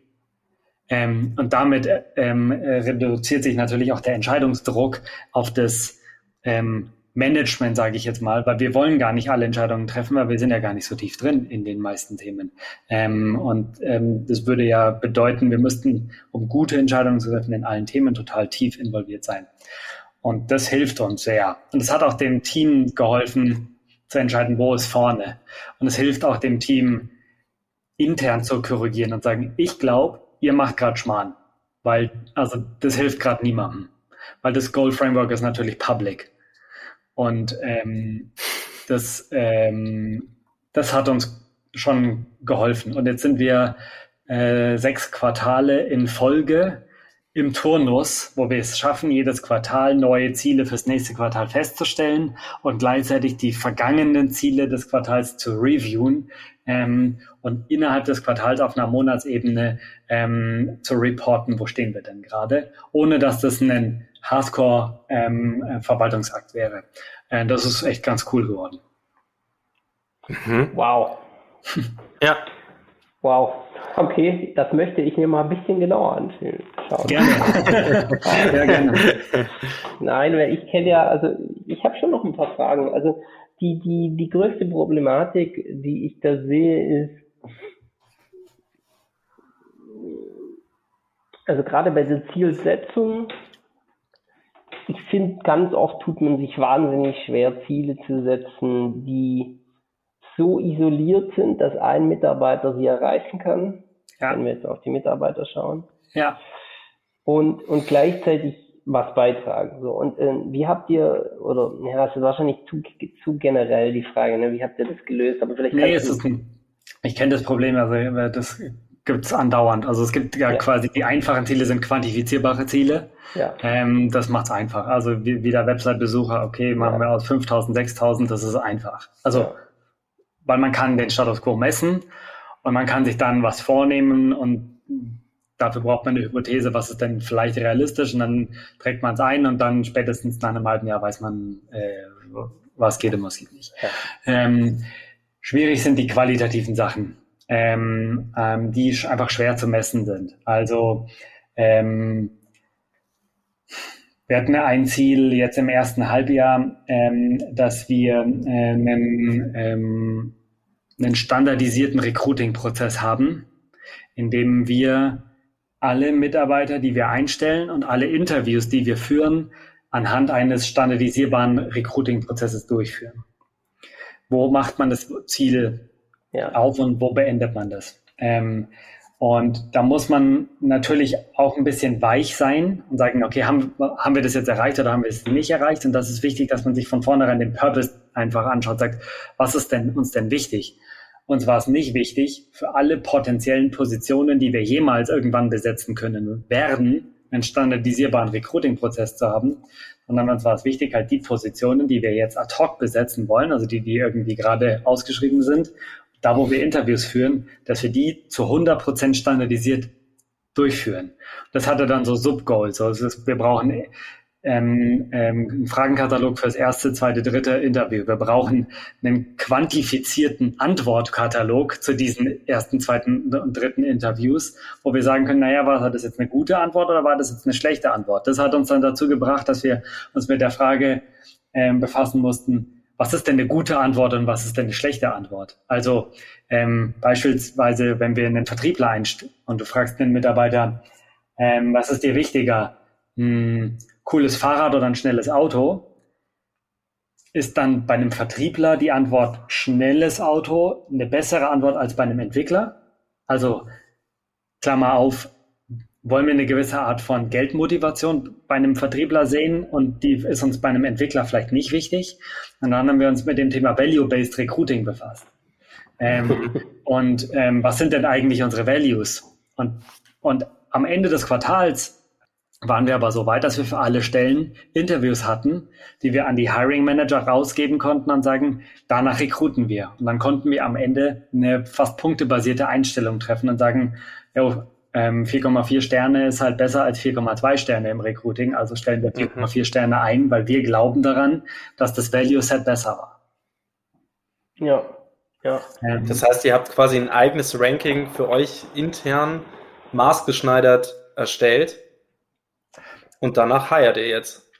Ähm, und damit ähm, reduziert sich natürlich auch der Entscheidungsdruck auf das ähm, Management, sage ich jetzt mal, weil wir wollen gar nicht alle Entscheidungen treffen, weil wir sind ja gar nicht so tief drin in den meisten Themen. Ähm, und ähm, das würde ja bedeuten, wir müssten, um gute Entscheidungen zu treffen, in allen Themen total tief involviert sein. Und das hilft uns sehr. Und es hat auch dem Team geholfen, zu entscheiden, wo ist vorne. Und es hilft auch dem Team, intern zu korrigieren und sagen, ich glaube, ihr macht gerade Schmarrn. Weil, also das hilft gerade niemandem. Weil das Goal Framework ist natürlich public. Und ähm, das, ähm, das hat uns schon geholfen. Und jetzt sind wir äh, sechs Quartale in Folge im Turnus, wo wir es schaffen, jedes Quartal neue Ziele fürs nächste Quartal festzustellen und gleichzeitig die vergangenen Ziele des Quartals zu reviewen ähm, und innerhalb des Quartals auf einer Monatsebene ähm, zu reporten, wo stehen wir denn gerade, ohne dass das ein Hardcore-Verwaltungsakt ähm, äh, wäre. Äh, das ist echt ganz cool geworden. Mhm. Wow. <laughs> ja. Wow. Okay, das möchte ich mir mal ein bisschen genauer anschauen. Gerne. <laughs> ja, gerne. Nein, weil ich kenne ja, also ich habe schon noch ein paar Fragen. Also die, die, die größte Problematik, die ich da sehe, ist, also gerade bei der Zielsetzung ich finde, ganz oft tut man sich wahnsinnig schwer, Ziele zu setzen, die so isoliert sind, dass ein Mitarbeiter sie erreichen kann. Ja. Wenn wir jetzt auf die Mitarbeiter schauen. Ja. Und, und gleichzeitig was beitragen. So. Und äh, wie habt ihr, oder ja, das ist wahrscheinlich zu, zu generell die Frage, ne? wie habt ihr das gelöst? Aber vielleicht nee, es ist ein, ich kenne das Problem, also das gibt es andauernd. Also es gibt ja, ja, quasi die einfachen Ziele sind quantifizierbare Ziele. Ja. Ähm, das macht es einfach. Also wie, wie der Website-Besucher, okay, machen ja. wir aus 5000, 6000, das ist einfach. Also, weil man kann den Status quo messen und man kann sich dann was vornehmen und dafür braucht man eine Hypothese, was ist denn vielleicht realistisch und dann trägt man es ein und dann spätestens nach einem halben Jahr weiß man, äh, was geht und was geht nicht. Ähm, schwierig sind die qualitativen Sachen ähm, ähm, die einfach schwer zu messen sind. Also ähm, wir hatten ein Ziel jetzt im ersten Halbjahr, ähm, dass wir äh, einen, ähm, einen standardisierten Recruiting-Prozess haben, in dem wir alle Mitarbeiter, die wir einstellen und alle Interviews, die wir führen, anhand eines standardisierbaren Recruiting-Prozesses durchführen. Wo macht man das Ziel ja. auf und wo beendet man das? Ähm, und da muss man natürlich auch ein bisschen weich sein und sagen, okay, haben, haben wir das jetzt erreicht oder haben wir es nicht erreicht? Und das ist wichtig, dass man sich von vornherein den Purpose einfach anschaut, sagt, was ist denn uns denn wichtig? Uns war es nicht wichtig, für alle potenziellen Positionen, die wir jemals irgendwann besetzen können werden, einen standardisierbaren Recruiting-Prozess zu haben, sondern uns war es wichtig, halt die Positionen, die wir jetzt ad hoc besetzen wollen, also die, die irgendwie gerade ausgeschrieben sind, da wo wir Interviews führen, dass wir die zu 100 Prozent standardisiert durchführen. Das hatte dann so Subgoals. Also wir brauchen ähm, ähm, einen Fragenkatalog fürs erste, zweite, dritte Interview. Wir brauchen einen quantifizierten Antwortkatalog zu diesen ersten, zweiten und dritten Interviews, wo wir sagen können, naja, war das jetzt eine gute Antwort oder war das jetzt eine schlechte Antwort? Das hat uns dann dazu gebracht, dass wir uns mit der Frage ähm, befassen mussten, was ist denn eine gute Antwort und was ist denn eine schlechte Antwort? Also ähm, beispielsweise, wenn wir einen Vertriebler einstellen und du fragst einen Mitarbeiter, ähm, was ist dir wichtiger, ein cooles Fahrrad oder ein schnelles Auto? ist dann bei einem Vertriebler die Antwort schnelles Auto eine bessere Antwort als bei einem Entwickler? Also Klammer auf, wollen wir eine gewisse Art von Geldmotivation bei einem Vertriebler sehen und die ist uns bei einem Entwickler vielleicht nicht wichtig. Und dann haben wir uns mit dem Thema Value-Based Recruiting befasst. Ähm, <laughs> und ähm, was sind denn eigentlich unsere Values? Und, und am Ende des Quartals waren wir aber so weit, dass wir für alle Stellen Interviews hatten, die wir an die Hiring Manager rausgeben konnten und sagen, danach rekruten wir. Und dann konnten wir am Ende eine fast punktebasierte Einstellung treffen und sagen, jo, 4,4 ähm, Sterne ist halt besser als 4,2 Sterne im Recruiting. Also stellen wir 4,4 mhm. Sterne ein, weil wir glauben daran, dass das Value Set besser war. Ja, ja. Ähm, das heißt, ihr habt quasi ein eigenes Ranking für euch intern maßgeschneidert erstellt und danach hired ihr jetzt.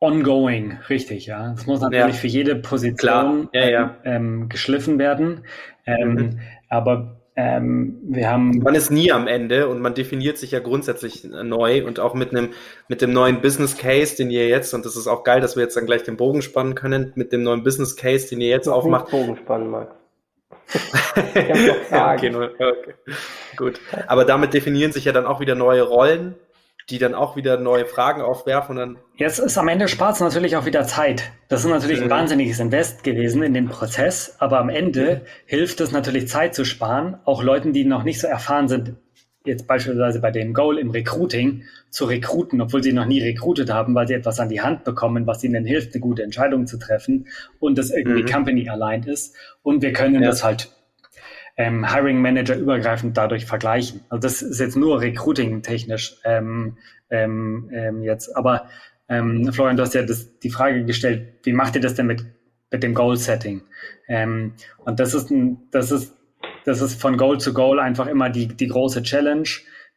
Ongoing, richtig, ja. Das muss natürlich ja. für jede Position ja, ja. Ähm, geschliffen werden. Ähm, mhm. Aber ähm, wir haben. Man ist nie am Ende und man definiert sich ja grundsätzlich neu und auch mit einem, mit dem neuen Business Case, den ihr jetzt, und das ist auch geil, dass wir jetzt dann gleich den Bogen spannen können, mit dem neuen Business Case, den ihr jetzt ich aufmacht. Bogen spannen, Max. <laughs> okay, okay, gut. Aber damit definieren sich ja dann auch wieder neue Rollen die dann auch wieder neue Fragen aufwerfen und dann. Jetzt ist am Ende spart es natürlich auch wieder Zeit. Das ist natürlich ein wahnsinniges Invest gewesen in den Prozess, aber am Ende mhm. hilft es natürlich Zeit zu sparen, auch Leuten, die noch nicht so erfahren sind, jetzt beispielsweise bei dem Goal im Recruiting zu rekruten, obwohl sie noch nie rekrutet haben, weil sie etwas an die Hand bekommen, was ihnen hilft, eine gute Entscheidung zu treffen und das irgendwie mhm. company aligned ist. Und wir können ja. das halt ähm, Hiring Manager übergreifend dadurch vergleichen. Also das ist jetzt nur Recruiting-technisch ähm, ähm, ähm, jetzt. Aber ähm, Florian, du hast ja das, die Frage gestellt, wie macht ihr das denn mit, mit dem Goal-Setting? Ähm, und das ist, ein, das, ist, das ist von Goal zu Goal einfach immer die, die große Challenge.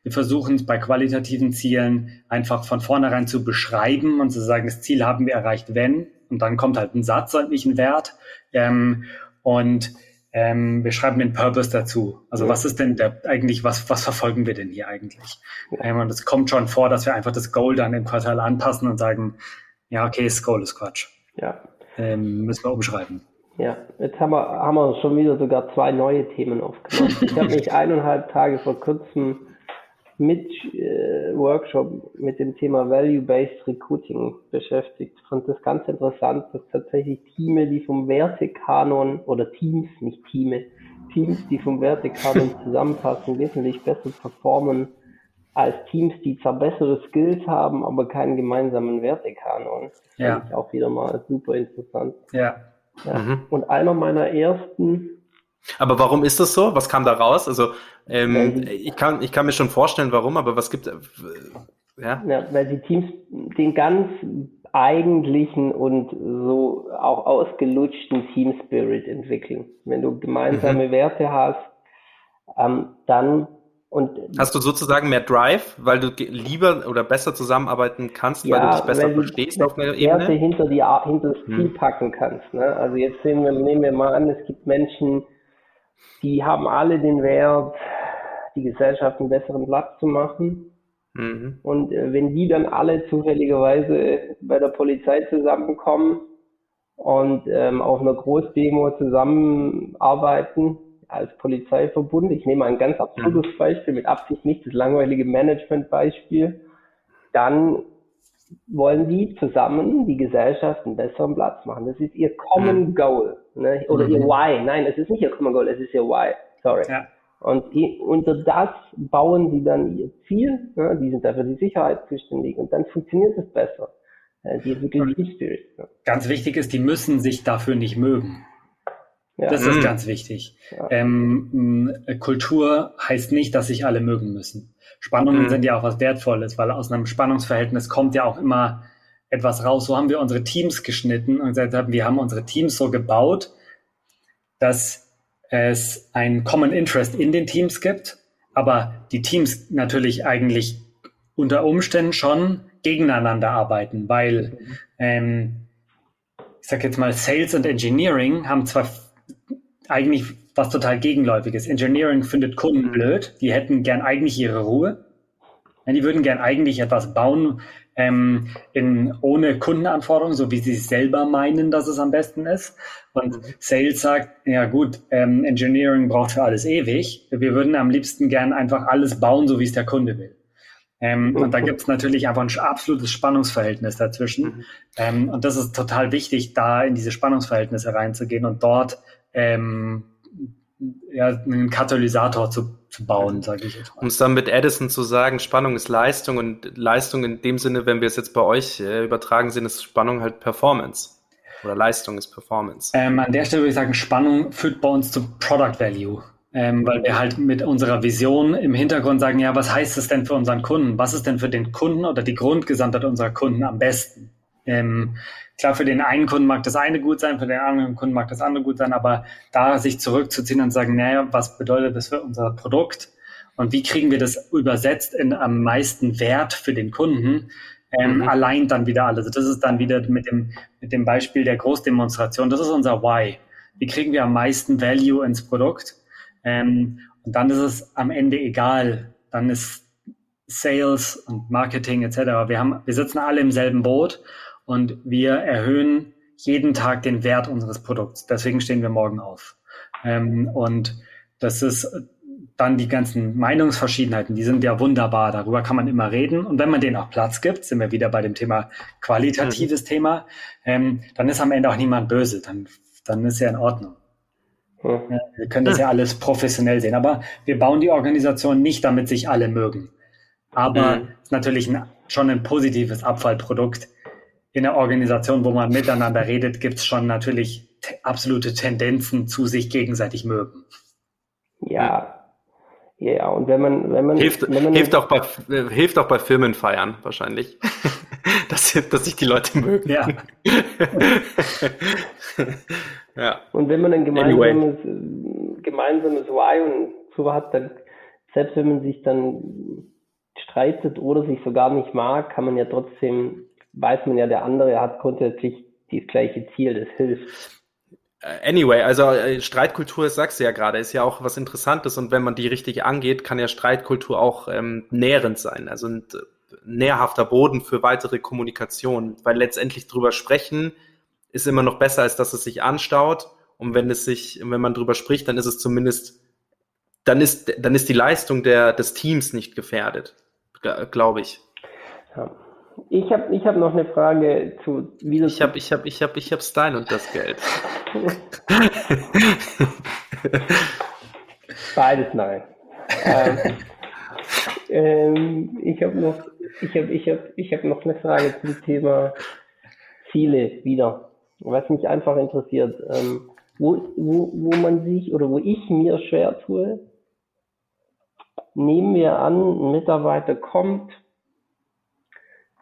Wir versuchen es bei qualitativen Zielen einfach von vornherein zu beschreiben und zu sagen, das Ziel haben wir erreicht, wenn. Und dann kommt halt ein Satz und nicht ein Wert. Ähm, und ähm, wir schreiben den Purpose dazu. Also ja. was ist denn der eigentlich, was, was verfolgen wir denn hier eigentlich? Ähm, und es kommt schon vor, dass wir einfach das Goal dann im Quartal anpassen und sagen, ja, okay, das Goal ist Quatsch. Ja. Ähm, müssen wir umschreiben. Ja, jetzt haben wir, haben wir schon wieder sogar zwei neue Themen aufgenommen. Ich habe <laughs> mich eineinhalb Tage vor kurzem mit äh, Workshop mit dem Thema Value-Based Recruiting beschäftigt. Ich fand das ganz interessant, dass tatsächlich Teams, die vom Wertekanon oder Teams, nicht Teams, Teams, die vom Wertekanon <laughs> zusammenpassen, wesentlich besser performen als Teams, die zwar bessere Skills haben, aber keinen gemeinsamen Wertekanon. Das ja. ich auch wieder mal super interessant. Ja. ja. Mhm. Und einer meiner ersten aber warum ist das so? Was kam da raus? Also ähm, ich, kann, ich kann mir schon vorstellen, warum, aber was gibt äh, ja? ja? Weil die Teams den ganz eigentlichen und so auch ausgelutschten Team Spirit entwickeln. Wenn du gemeinsame mhm. Werte hast, ähm, dann und hast du sozusagen mehr Drive, weil du lieber oder besser zusammenarbeiten kannst, ja, weil du dich besser verstehst auf einer Ebene? Werte hinter, die, hinter das Ziel hm. packen kannst. Ne? Also jetzt wir, nehmen wir mal an, es gibt Menschen, die haben alle den Wert, die Gesellschaft einen besseren Platz zu machen. Mhm. Und äh, wenn die dann alle zufälligerweise bei der Polizei zusammenkommen und ähm, auf einer Großdemo zusammenarbeiten als Polizeiverbund, ich nehme ein ganz absurdes mhm. Beispiel, mit Absicht nicht das langweilige Management-Beispiel, dann wollen die zusammen die Gesellschaft einen besseren Platz machen. Das ist ihr Common mhm. Goal. Ne? Oder mhm. ihr Why. Nein, es ist nicht ihr Common Goal, es ist ihr Why. Sorry. Ja. Und die, unter das bauen sie dann ihr Ziel. Ne? Die sind dafür die Sicherheit zuständig und dann funktioniert es besser. Die entwickeln Team Spirit. Ne? Ganz wichtig ist, die müssen sich dafür nicht mögen. Ja. Das ist mhm. ganz wichtig. Ja. Ähm, Kultur heißt nicht, dass sich alle mögen müssen. Spannungen mhm. sind ja auch was Wertvolles, weil aus einem Spannungsverhältnis kommt ja auch immer etwas raus. So haben wir unsere Teams geschnitten und gesagt haben, wir haben unsere Teams so gebaut, dass es ein Common Interest in den Teams gibt, aber die Teams natürlich eigentlich unter Umständen schon gegeneinander arbeiten, weil ähm, ich sage jetzt mal, Sales und Engineering haben zwar eigentlich was total Gegenläufiges. Engineering findet Kunden mhm. blöd, die hätten gern eigentlich ihre Ruhe. Die würden gern eigentlich etwas bauen, ähm, in, ohne Kundenanforderungen, so wie sie selber meinen, dass es am besten ist. Und mhm. Sales sagt, ja gut, ähm, Engineering braucht für alles ewig. Wir würden am liebsten gern einfach alles bauen, so wie es der Kunde will. Ähm, und da gibt es natürlich einfach ein absolutes Spannungsverhältnis dazwischen. Mhm. Ähm, und das ist total wichtig, da in diese Spannungsverhältnisse reinzugehen und dort ähm, ja, einen Katalysator zu, zu bauen, sage ich jetzt mal. Um es dann mit Edison zu sagen, Spannung ist Leistung und Leistung in dem Sinne, wenn wir es jetzt bei euch äh, übertragen sehen, ist Spannung halt Performance. Oder Leistung ist Performance. Ähm, an der Stelle würde ich sagen, Spannung führt bei uns zu Product Value. Ähm, weil wir halt mit unserer Vision im Hintergrund sagen, ja, was heißt es denn für unseren Kunden? Was ist denn für den Kunden oder die Grundgesamtheit unserer Kunden am besten? Ähm, klar, für den einen Kunden mag das eine gut sein, für den anderen Kunden mag das andere gut sein, aber da sich zurückzuziehen und sagen, naja, was bedeutet das für unser Produkt und wie kriegen wir das übersetzt in am meisten Wert für den Kunden, ähm, mhm. allein dann wieder alles. Also das ist dann wieder mit dem, mit dem Beispiel der Großdemonstration, das ist unser Why. Wie kriegen wir am meisten Value ins Produkt? Ähm, und dann ist es am Ende egal. Dann ist Sales und Marketing etc. Wir haben, wir sitzen alle im selben Boot und wir erhöhen jeden Tag den Wert unseres Produkts. Deswegen stehen wir morgen auf. Ähm, und das ist dann die ganzen Meinungsverschiedenheiten, die sind ja wunderbar. Darüber kann man immer reden. Und wenn man denen auch Platz gibt, sind wir wieder bei dem Thema qualitatives mhm. Thema, ähm, dann ist am Ende auch niemand böse. Dann, dann ist ja in Ordnung. Mhm. Wir können das ja alles professionell sehen. Aber wir bauen die Organisation nicht, damit sich alle mögen. Aber mhm. ist natürlich ein, schon ein positives Abfallprodukt, in der Organisation, wo man miteinander redet, gibt es schon natürlich absolute Tendenzen zu sich gegenseitig mögen. Ja. Ja, und wenn man, wenn man, hilft, wenn man hilft, auch bei, hilft auch bei Firmenfeiern wahrscheinlich, <laughs> dass, dass sich die Leute mögen. Ja. <laughs> ja. Und wenn man ein gemeinsames, anyway. gemeinsames Why und so hat, dann, selbst wenn man sich dann streitet oder sich sogar nicht mag, kann man ja trotzdem weiß man ja, der andere hat grundsätzlich das gleiche Ziel, das hilft. Äh, anyway, also äh, Streitkultur, sagst du ja gerade, ist ja auch was Interessantes und wenn man die richtig angeht, kann ja Streitkultur auch ähm, nährend sein, also ein äh, nährhafter Boden für weitere Kommunikation, weil letztendlich drüber sprechen ist immer noch besser, als dass es sich anstaut und wenn es sich, wenn man drüber spricht, dann ist es zumindest, dann ist, dann ist die Leistung der, des Teams nicht gefährdet, glaube ich. Ja. Ich habe ich hab noch eine Frage zu wie Ich habe ich hab, ich hab, ich hab Style und das Geld. <laughs> Beides nein. ähm, ähm, ich habe noch ich habe ich habe ich habe noch eine Frage zum Thema Ziele wieder. Was mich einfach interessiert, ähm, wo, wo, wo man sich oder wo ich mir schwer tue, nehmen wir an, ein Mitarbeiter kommt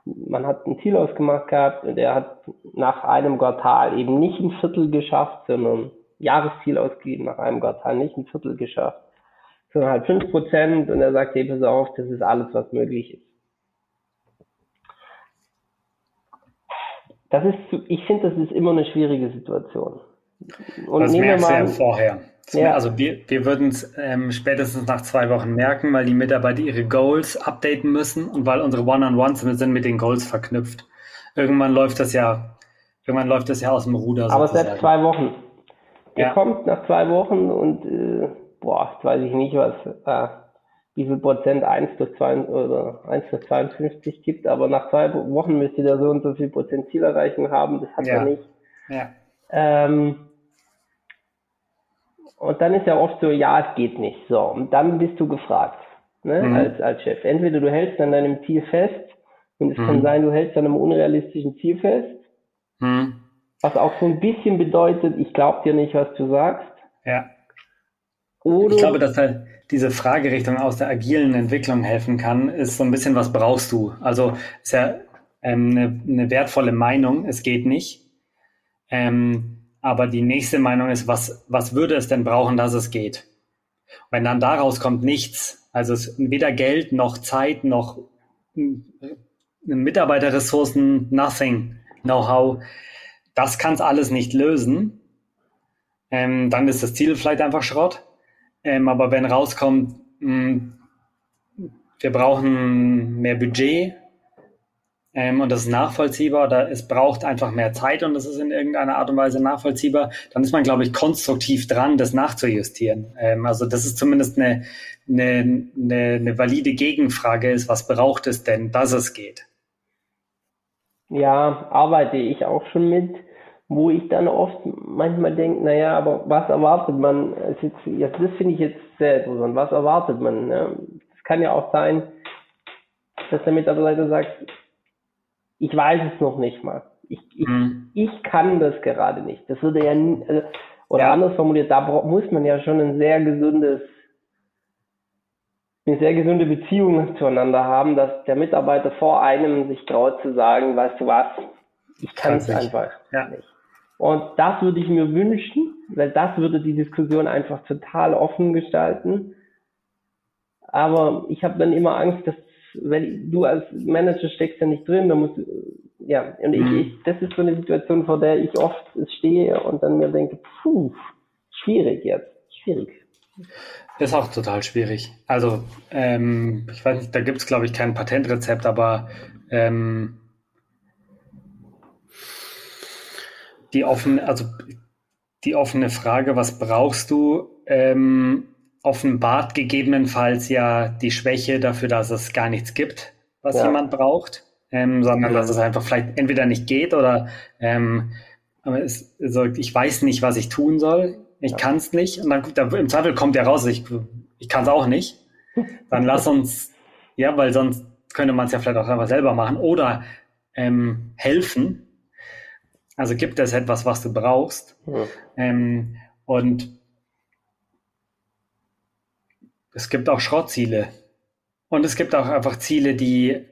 man hat ein Ziel ausgemacht gehabt und er hat nach einem Quartal eben nicht ein Viertel geschafft, sondern Jahresziel ausgegeben nach einem Quartal nicht ein Viertel geschafft, sondern halt fünf Prozent und er sagt, hey, pass auf, das ist alles, was möglich ist. Das ist, ich finde, das ist immer eine schwierige Situation. Und das merkst du ja vorher. Ja. Also wir, wir würden es ähm, spätestens nach zwei Wochen merken, weil die Mitarbeiter ihre Goals updaten müssen und weil unsere One-on-Ones sind mit den Goals verknüpft. Irgendwann läuft das ja, irgendwann läuft das ja aus dem Ruder. Aber sozusagen. selbst zwei Wochen. Ihr ja. kommt nach zwei Wochen und äh, boah, jetzt weiß ich nicht, was äh, wie viel Prozent 1 durch 2 oder 1 durch 52 gibt, aber nach zwei Wochen müsste der so und so viel Prozent Zielerreichung haben, das hat ja. er nicht. Ja. Ähm, und dann ist ja oft so, ja, es geht nicht. So, und dann bist du gefragt, ne, mhm. als, als Chef. Entweder du hältst an deinem Ziel fest und es mhm. kann sein, du hältst an einem unrealistischen Ziel fest. Mhm. Was auch so ein bisschen bedeutet, ich glaube dir nicht, was du sagst. Ja. Oder ich glaube, dass halt diese Fragerichtung aus der agilen Entwicklung helfen kann, ist so ein bisschen, was brauchst du? Also ist ja ähm, eine, eine wertvolle Meinung, es geht nicht. Ähm, aber die nächste Meinung ist, was, was würde es denn brauchen, dass es geht? Wenn dann daraus kommt nichts, also weder Geld noch Zeit noch hm, Mitarbeiterressourcen, nothing, Know-how, das kann es alles nicht lösen. Ähm, dann ist das Ziel vielleicht einfach Schrott. Ähm, aber wenn rauskommt, mh, hm, wir brauchen mehr Budget, ähm, und das ist nachvollziehbar oder es braucht einfach mehr Zeit und das ist in irgendeiner Art und Weise nachvollziehbar, dann ist man, glaube ich, konstruktiv dran, das nachzujustieren. Ähm, also das ist zumindest eine, eine, eine, eine valide Gegenfrage ist, was braucht es denn, dass es geht? Ja, arbeite ich auch schon mit, wo ich dann oft manchmal denke, naja, aber was erwartet man? Jetzt, das finde ich jetzt sehr interessant. Was erwartet man? Es kann ja auch sein, dass der Mitarbeiter sagt, ich weiß es noch nicht mal. Ich, ich, mhm. ich kann das gerade nicht. Das würde ja, also, oder ja. anders formuliert, da muss man ja schon ein sehr gesundes, eine sehr gesunde Beziehung zueinander haben, dass der Mitarbeiter vor einem sich traut zu sagen, weißt du was, ich kann es einfach ja. nicht. Und das würde ich mir wünschen, weil das würde die Diskussion einfach total offen gestalten. Aber ich habe dann immer Angst, dass weil du als Manager steckst ja nicht drin, da musst ja, und mhm. ich, ich, das ist so eine Situation, vor der ich oft stehe und dann mir denke, puh, schwierig jetzt, schwierig. Ist auch total schwierig. Also, ähm, ich weiß nicht, da gibt es, glaube ich, kein Patentrezept, aber ähm, die offene, also die offene Frage, was brauchst du, ähm, offenbart gegebenenfalls ja die Schwäche dafür, dass es gar nichts gibt, was ja. jemand braucht, ähm, sondern dass es einfach vielleicht entweder nicht geht oder ähm, es, also ich weiß nicht, was ich tun soll, ich ja. kann es nicht und dann da, im Zweifel kommt ja raus, ich, ich kann es auch nicht. <laughs> Dann lass uns, ja, weil sonst könnte man es ja vielleicht auch einfach selber machen oder ähm, helfen. Also gibt es etwas, was du brauchst. Ja. Ähm, und es gibt auch Schrottziele. Und es gibt auch einfach Ziele, die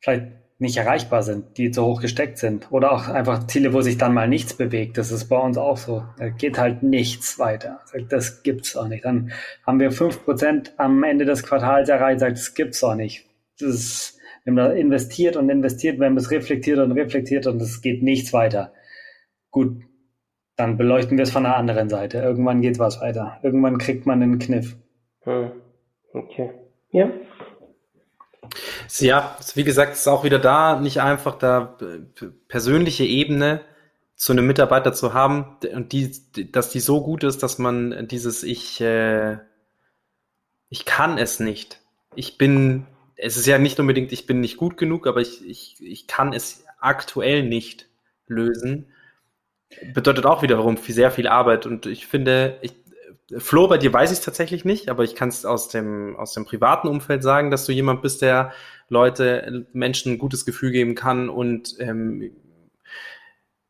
vielleicht nicht erreichbar sind, die zu hoch gesteckt sind. Oder auch einfach Ziele, wo sich dann mal nichts bewegt. Das ist bei uns auch so. Da geht halt nichts weiter. Das gibt's auch nicht. Dann haben wir fünf Prozent am Ende des Quartals erreicht, sagt, das gibt's auch nicht. Das ist, wir haben da investiert und investiert, wir haben es reflektiert und reflektiert und es geht nichts weiter. Gut, dann beleuchten wir es von der anderen Seite. Irgendwann geht was weiter. Irgendwann kriegt man einen Kniff. Hm. Okay. Ja. Ja, wie gesagt, ist auch wieder da, nicht einfach da äh, persönliche Ebene zu einem Mitarbeiter zu haben und die, dass die so gut ist, dass man dieses ich, äh, ich kann es nicht. Ich bin, es ist ja nicht unbedingt, ich bin nicht gut genug, aber ich, ich, ich kann es aktuell nicht lösen. Bedeutet auch wiederum sehr viel Arbeit und ich finde, ich, Flo, bei dir weiß ich es tatsächlich nicht, aber ich kann es aus dem, aus dem privaten Umfeld sagen, dass du jemand bist, der Leute, Menschen ein gutes Gefühl geben kann und ähm,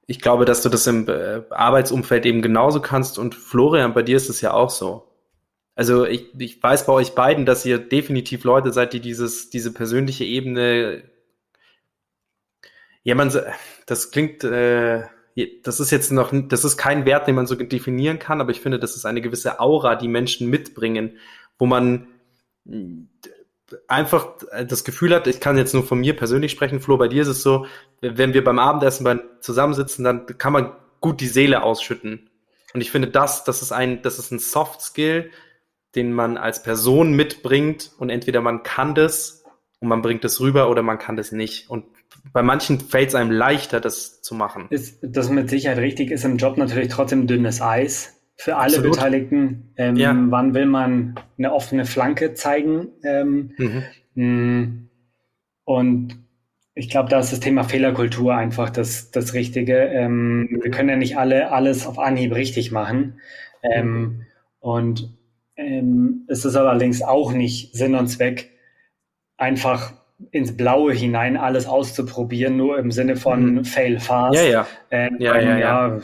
ich glaube, dass du das im äh, Arbeitsumfeld eben genauso kannst und Florian, bei dir ist es ja auch so. Also ich, ich weiß bei euch beiden, dass ihr definitiv Leute seid, die dieses, diese persönliche Ebene, ja, man, das klingt, äh, das ist jetzt noch, das ist kein Wert, den man so definieren kann, aber ich finde, das ist eine gewisse Aura, die Menschen mitbringen, wo man einfach das Gefühl hat, ich kann jetzt nur von mir persönlich sprechen, Flo, bei dir ist es so, wenn wir beim Abendessen zusammensitzen, dann kann man gut die Seele ausschütten. Und ich finde, das, das ist ein, das ist ein Soft Skill, den man als Person mitbringt und entweder man kann das und man bringt es rüber oder man kann das nicht. Und bei manchen fällt es einem leichter, das zu machen. Ist das mit Sicherheit richtig, ist im Job natürlich trotzdem dünnes Eis für alle Absolut. Beteiligten. Ähm, ja. Wann will man eine offene Flanke zeigen? Ähm, mhm. Mm, und ich glaube, da ist das Thema Fehlerkultur einfach das, das Richtige. Ähm, wir können ja nicht alle alles auf Anhieb richtig machen. Ähm, mhm. Und ähm, es ist allerdings auch nicht Sinn und Zweck, einfach ins Blaue hinein alles auszuprobieren, nur im Sinne von mhm. Fail fast. Ja, ja. Ähm, ja, ja, ja.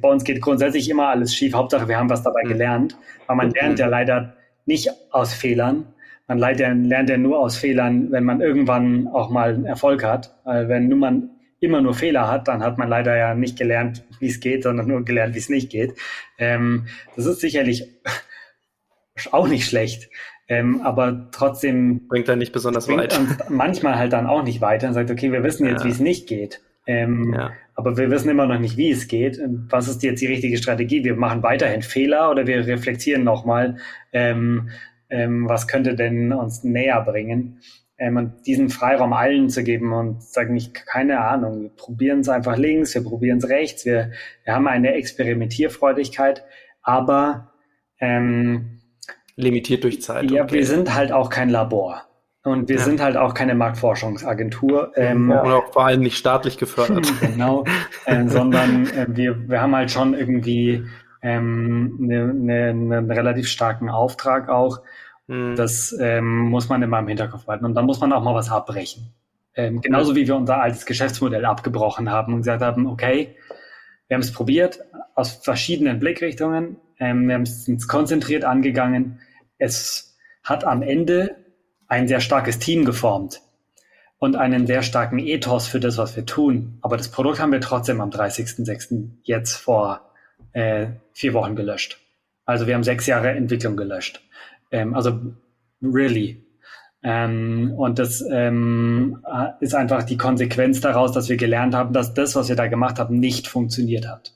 Bei uns geht grundsätzlich immer alles schief. Hauptsache, wir haben was dabei mhm. gelernt. Weil man mhm. lernt ja leider nicht aus Fehlern. Man lernt ja, lernt ja nur aus Fehlern, wenn man irgendwann auch mal einen Erfolg hat. Weil wenn nur man immer nur Fehler hat, dann hat man leider ja nicht gelernt, wie es geht, sondern nur gelernt, wie es nicht geht. Ähm, das ist sicherlich <laughs> auch nicht schlecht. Ähm, aber trotzdem bringt er nicht besonders weit. Uns manchmal halt dann auch nicht weiter und sagt, okay, wir wissen jetzt, ja. wie es nicht geht. Ähm, ja. Aber wir wissen immer noch nicht, wie es geht. Was ist jetzt die richtige Strategie? Wir machen weiterhin Fehler oder wir reflektieren nochmal, ähm, ähm, was könnte denn uns näher bringen? ähm, diesen Freiraum allen zu geben und sagen nicht, keine Ahnung, wir probieren es einfach links, wir probieren es rechts, wir, wir haben eine Experimentierfreudigkeit, aber ähm, limitiert durch Zeit. Ja, okay. wir sind halt auch kein Labor. Und wir ja. sind halt auch keine Marktforschungsagentur. Ähm, ja. Und auch vor allem nicht staatlich gefördert. <laughs> genau, äh, sondern äh, wir, wir haben halt schon irgendwie ähm, ne, ne, einen relativ starken Auftrag auch. Mhm. Das ähm, muss man immer im Hinterkopf halten. Und dann muss man auch mal was abbrechen. Ähm, genauso wie wir unser altes Geschäftsmodell abgebrochen haben und gesagt haben, okay, wir haben es probiert aus verschiedenen Blickrichtungen. Ähm, wir haben es uns konzentriert angegangen. Es hat am Ende ein sehr starkes Team geformt und einen sehr starken Ethos für das, was wir tun. Aber das Produkt haben wir trotzdem am 30.06. jetzt vor äh, vier Wochen gelöscht. Also wir haben sechs Jahre Entwicklung gelöscht. Ähm, also really. Ähm, und das ähm, ist einfach die Konsequenz daraus, dass wir gelernt haben, dass das, was wir da gemacht haben, nicht funktioniert hat.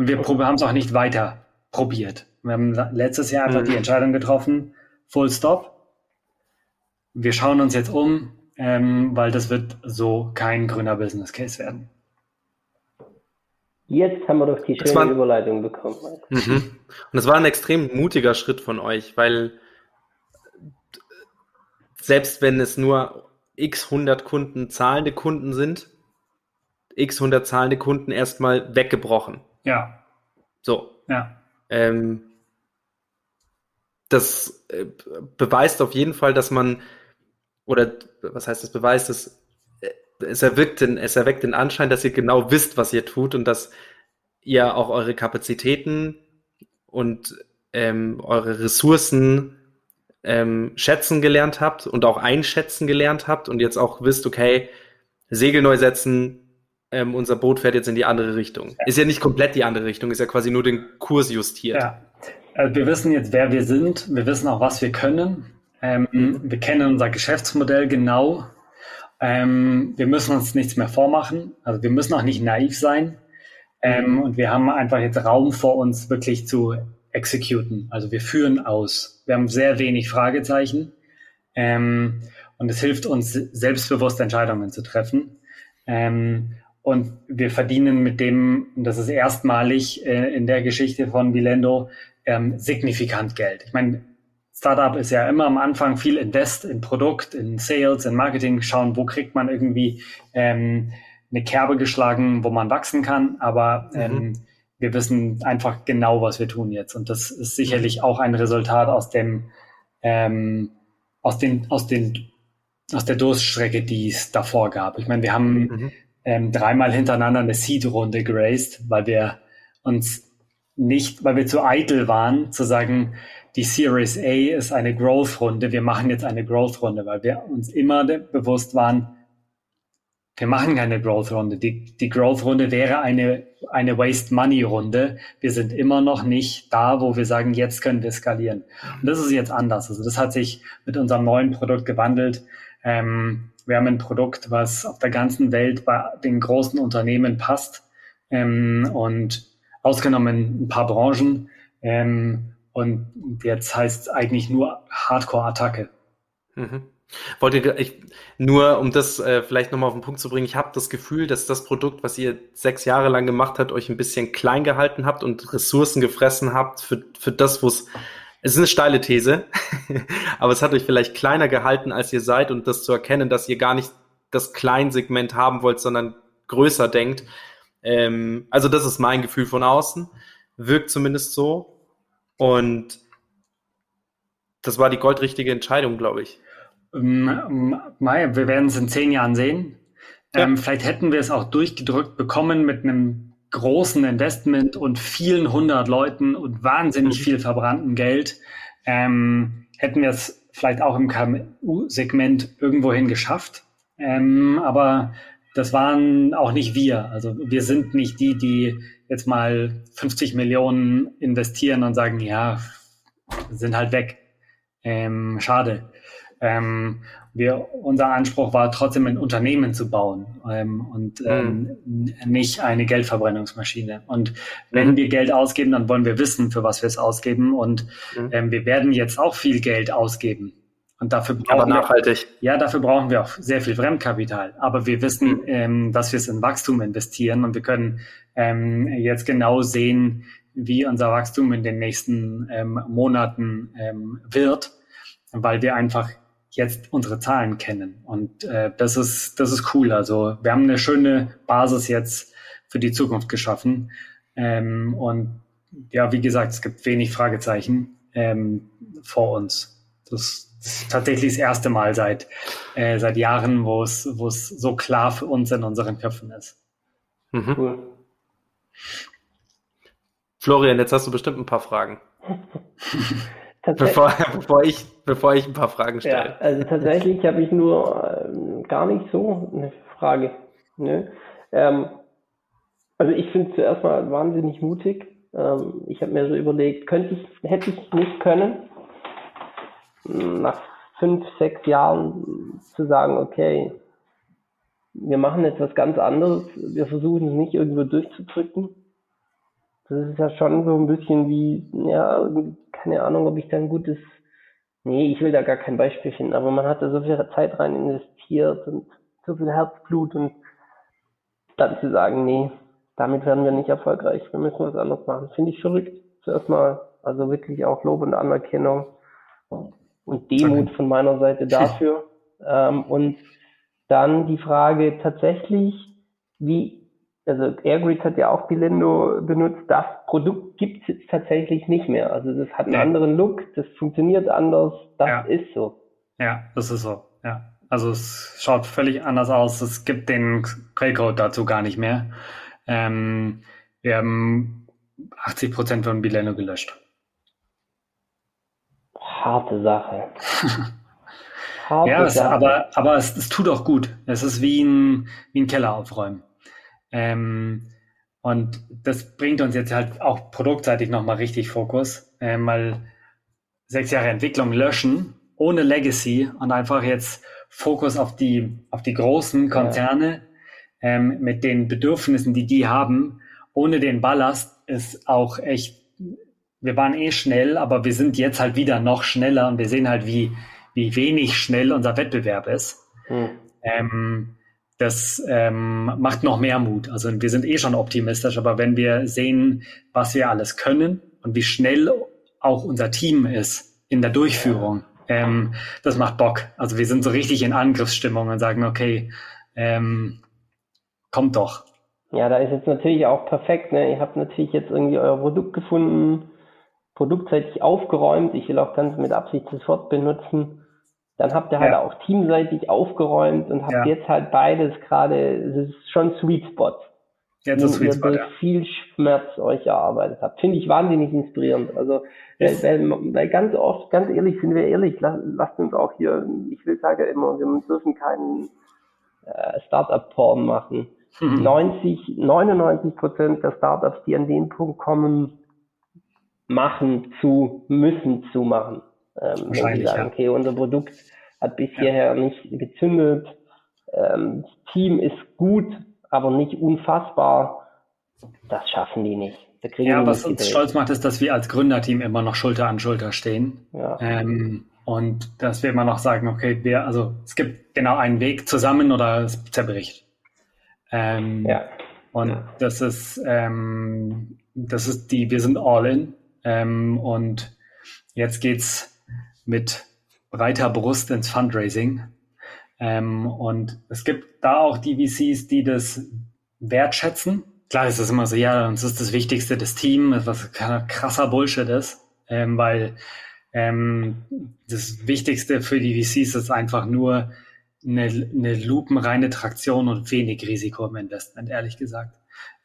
Und wir haben es auch nicht weiter probiert. Wir haben letztes Jahr einfach mhm. die Entscheidung getroffen, full stop. Wir schauen uns jetzt um, ähm, weil das wird so kein grüner Business Case werden. Jetzt haben wir doch die schöne war, Überleitung bekommen. Mhm. Und es war ein extrem mutiger Schritt von euch, weil selbst wenn es nur x 100 Kunden, zahlende Kunden sind, x 100 zahlende Kunden erstmal weggebrochen. Ja. So. Ja. Ähm, das äh, beweist auf jeden Fall, dass man, oder was heißt das beweist, dass es erweckt, den, es erweckt den Anschein, dass ihr genau wisst, was ihr tut und dass ihr auch eure Kapazitäten und ähm, eure Ressourcen ähm, schätzen gelernt habt und auch einschätzen gelernt habt und jetzt auch wisst, okay, Segel neu setzen, ähm, unser Boot fährt jetzt in die andere Richtung. Ist ja nicht komplett die andere Richtung, ist ja quasi nur den Kurs justiert. Ja. Also wir wissen jetzt, wer wir sind, wir wissen auch, was wir können. Ähm, mhm. Wir kennen unser Geschäftsmodell genau ähm, wir müssen uns nichts mehr vormachen. Also wir müssen auch nicht naiv sein. Ähm, mhm. und wir haben einfach jetzt Raum vor uns, wirklich zu exekuten. Also wir führen aus. Wir haben sehr wenig Fragezeichen. Ähm, und es hilft uns, selbstbewusst Entscheidungen zu treffen. Ähm, und wir verdienen mit dem, und das ist erstmalig äh, in der Geschichte von Vilendo, ähm, signifikant Geld. Ich meine, Startup ist ja immer am Anfang viel Invest in Produkt, in Sales, in Marketing, schauen, wo kriegt man irgendwie ähm, eine Kerbe geschlagen, wo man wachsen kann. Aber mhm. ähm, wir wissen einfach genau, was wir tun jetzt. Und das ist sicherlich auch ein Resultat aus dem, ähm, aus den, aus den, aus der Durststrecke, die es davor gab. Ich meine, wir haben mhm. Ähm, dreimal hintereinander eine Seed-Runde geraced, weil wir uns nicht, weil wir zu eitel waren, zu sagen, die Series A ist eine Growth-Runde. Wir machen jetzt eine Growth-Runde, weil wir uns immer bewusst waren, wir machen keine Growth-Runde. Die, die Growth-Runde wäre eine, eine Waste-Money-Runde. Wir sind immer noch nicht da, wo wir sagen, jetzt können wir skalieren. Und das ist jetzt anders. Also das hat sich mit unserem neuen Produkt gewandelt. Ähm, wir haben ein Produkt, was auf der ganzen Welt bei den großen Unternehmen passt ähm, und ausgenommen ein paar Branchen. Ähm, und jetzt heißt es eigentlich nur Hardcore-Attacke. Mhm. Wollte ich nur, um das äh, vielleicht nochmal auf den Punkt zu bringen, ich habe das Gefühl, dass das Produkt, was ihr sechs Jahre lang gemacht habt, euch ein bisschen klein gehalten habt und Ressourcen gefressen habt für, für das, wo es. Es ist eine steile These, <laughs> aber es hat euch vielleicht kleiner gehalten, als ihr seid und das zu erkennen, dass ihr gar nicht das Kleinsegment haben wollt, sondern größer denkt. Ähm, also das ist mein Gefühl von außen. Wirkt zumindest so. Und das war die goldrichtige Entscheidung, glaube ich. Um, um, wir werden es in zehn Jahren sehen. Ja. Ähm, vielleicht hätten wir es auch durchgedrückt bekommen mit einem großen Investment und vielen hundert Leuten und wahnsinnig mhm. viel verbrannten Geld. Ähm, hätten wir es vielleicht auch im KMU-Segment irgendwohin geschafft. Ähm, aber das waren auch nicht wir. Also wir sind nicht die, die jetzt mal 50 Millionen investieren und sagen, ja, sind halt weg. Ähm, schade. Ähm, wir, unser Anspruch war trotzdem ein Unternehmen zu bauen ähm, und ähm, mhm. nicht eine Geldverbrennungsmaschine. Und wenn mhm. wir Geld ausgeben, dann wollen wir wissen, für was wir es ausgeben. Und mhm. ähm, wir werden jetzt auch viel Geld ausgeben. Und dafür brauchen Aber nachhaltig. Wir, ja, dafür brauchen wir auch sehr viel Fremdkapital. Aber wir wissen, mhm. ähm, dass wir es in Wachstum investieren und wir können ähm, jetzt genau sehen, wie unser Wachstum in den nächsten ähm, Monaten ähm, wird, weil wir einfach jetzt unsere Zahlen kennen. Und äh, das ist das ist cool. Also wir haben eine schöne Basis jetzt für die Zukunft geschaffen. Ähm, und ja, wie gesagt, es gibt wenig Fragezeichen ähm, vor uns. Das ist tatsächlich das erste Mal seit, äh, seit Jahren, wo es, wo es so klar für uns in unseren Köpfen ist. Mhm. Cool. Florian, jetzt hast du bestimmt ein paar Fragen. <laughs> bevor, <laughs> bevor, ich, bevor ich ein paar Fragen stelle. Ja, also tatsächlich habe ich nur ähm, gar nicht so eine Frage. Ne? Ähm, also ich finde zuerst mal wahnsinnig mutig. Ähm, ich habe mir so überlegt, könnte ich, hätte ich nicht können, nach fünf, sechs Jahren zu sagen, okay, wir machen jetzt was ganz anderes, wir versuchen es nicht irgendwo durchzudrücken. Das ist ja schon so ein bisschen wie, ja, keine Ahnung, ob ich da ein gutes, nee, ich will da gar kein Beispiel finden, aber man hat da so viel Zeit rein investiert und so viel Herzblut und dann zu sagen, nee, damit werden wir nicht erfolgreich, wir müssen was anderes machen. Finde ich verrückt. Zuerst mal, also wirklich auch Lob und Anerkennung und Demut okay. von meiner Seite dafür. ähm, und dann die Frage tatsächlich, wie, also Airgrid hat ja auch Bilendo benutzt, das Produkt gibt es jetzt tatsächlich nicht mehr. Also das hat einen ja. anderen Look, das funktioniert anders, das ja. ist so. Ja, das ist so, ja. Also es schaut völlig anders aus. Es gibt den Quellcode dazu gar nicht mehr. Ähm, wir haben 80 Prozent von Bilendo gelöscht harte Sache. <laughs> harte ja, es, Sache. aber, aber es, es, tut auch gut. Es ist wie ein, wie ein Keller aufräumen. Ähm, und das bringt uns jetzt halt auch produktseitig nochmal richtig Fokus, ähm, weil sechs Jahre Entwicklung löschen ohne Legacy und einfach jetzt Fokus auf die, auf die großen Konzerne ja. ähm, mit den Bedürfnissen, die die haben, ohne den Ballast ist auch echt wir waren eh schnell, aber wir sind jetzt halt wieder noch schneller und wir sehen halt, wie, wie wenig schnell unser Wettbewerb ist. Hm. Ähm, das ähm, macht noch mehr Mut. Also wir sind eh schon optimistisch, aber wenn wir sehen, was wir alles können und wie schnell auch unser Team ist in der Durchführung, ähm, das macht Bock. Also wir sind so richtig in Angriffsstimmung und sagen, okay, ähm, kommt doch. Ja, da ist jetzt natürlich auch perfekt. Ne? Ihr habt natürlich jetzt irgendwie euer Produkt gefunden, produktseitig aufgeräumt. Ich will auch ganz mit Absicht das Wort benutzen. Dann habt ihr halt ja. auch teamseitig aufgeräumt und habt ja. jetzt halt beides gerade, das ist schon Sweet Spot. Jetzt ist Sweet Spot, ja. viel Schmerz euch erarbeitet habt. Finde ich wahnsinnig inspirierend. Also, weil, weil, weil, ganz oft, ganz ehrlich, sind wir ehrlich, lasst uns auch hier, ich will sagen immer, wir dürfen keinen äh, Startup-Porn machen. Mhm. 90, 99 Prozent der Startups, die an den Punkt kommen, machen zu müssen zu machen. Ähm, wenn sie sagen, ja. okay, unser Produkt hat bis ja. hierher nicht gezündet, ähm, das Team ist gut, aber nicht unfassbar, das schaffen die nicht. ja, was uns stolz macht, ist, dass wir als Gründerteam immer noch Schulter an Schulter stehen. Ja. Ähm, und dass wir immer noch sagen, okay, wir, also es gibt genau einen Weg zusammen oder es zerbricht. Ähm, ja. Und das ist, ähm, das ist die, wir sind all in. Ähm, und jetzt geht's mit breiter Brust ins Fundraising. Ähm, und es gibt da auch die VCs, die das wertschätzen. Klar ist es immer so, ja, uns ist das Wichtigste das Team, was krasser Bullshit ist, ähm, weil ähm, das Wichtigste für die VCs ist einfach nur eine, eine lupenreine Traktion und wenig Risiko im Investment, ehrlich gesagt.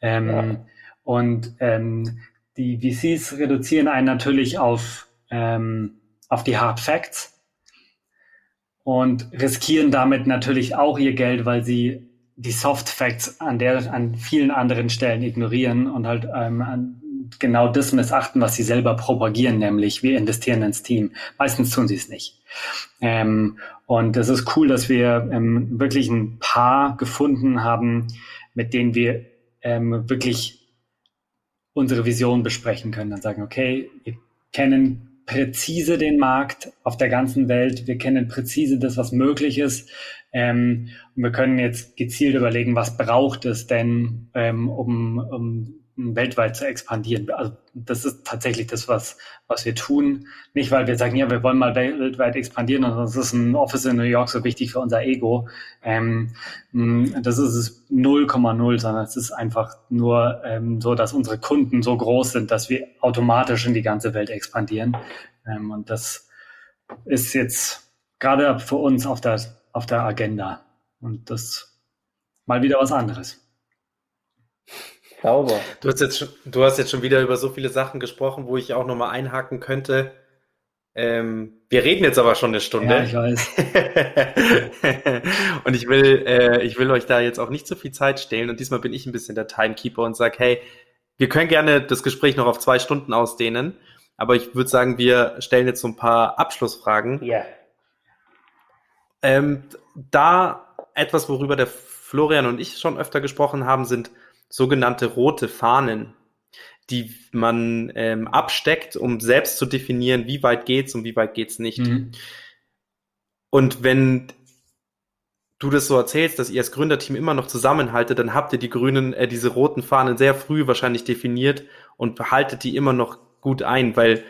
Ähm, ja. Und ähm, die VCs reduzieren einen natürlich auf, ähm, auf die Hard Facts und riskieren damit natürlich auch ihr Geld, weil sie die Soft Facts an der, an vielen anderen Stellen ignorieren und halt ähm, genau das missachten, was sie selber propagieren, nämlich wir investieren ins Team. Meistens tun sie es nicht. Ähm, und es ist cool, dass wir ähm, wirklich ein paar gefunden haben, mit denen wir ähm, wirklich unsere Vision besprechen können. Dann sagen, okay, wir kennen präzise den Markt auf der ganzen Welt. Wir kennen präzise das, was möglich ist. Ähm, und wir können jetzt gezielt überlegen, was braucht es denn, ähm, um, um weltweit zu expandieren. Also das ist tatsächlich das, was, was wir tun. Nicht, weil wir sagen, ja, wir wollen mal weltweit expandieren und das ist ein Office in New York so wichtig für unser Ego. Ähm, das ist es 0,0, sondern es ist einfach nur ähm, so, dass unsere Kunden so groß sind, dass wir automatisch in die ganze Welt expandieren. Ähm, und das ist jetzt gerade für uns auf der, auf der Agenda. Und das mal wieder was anderes. Sauber. Du hast, jetzt schon, du hast jetzt schon wieder über so viele Sachen gesprochen, wo ich auch nochmal einhaken könnte. Ähm, wir reden jetzt aber schon eine Stunde. Ja, ich weiß. <laughs> und ich will, äh, ich will euch da jetzt auch nicht so viel Zeit stehlen. Und diesmal bin ich ein bisschen der Timekeeper und sage, hey, wir können gerne das Gespräch noch auf zwei Stunden ausdehnen. Aber ich würde sagen, wir stellen jetzt so ein paar Abschlussfragen. Ja. Ähm, da etwas, worüber der Florian und ich schon öfter gesprochen haben, sind sogenannte rote Fahnen, die man ähm, absteckt, um selbst zu definieren, wie weit geht's und wie weit geht's nicht. Mhm. Und wenn du das so erzählst, dass ihr als Gründerteam immer noch zusammenhaltet, dann habt ihr die grünen, äh, diese roten Fahnen sehr früh wahrscheinlich definiert und behaltet die immer noch gut ein, weil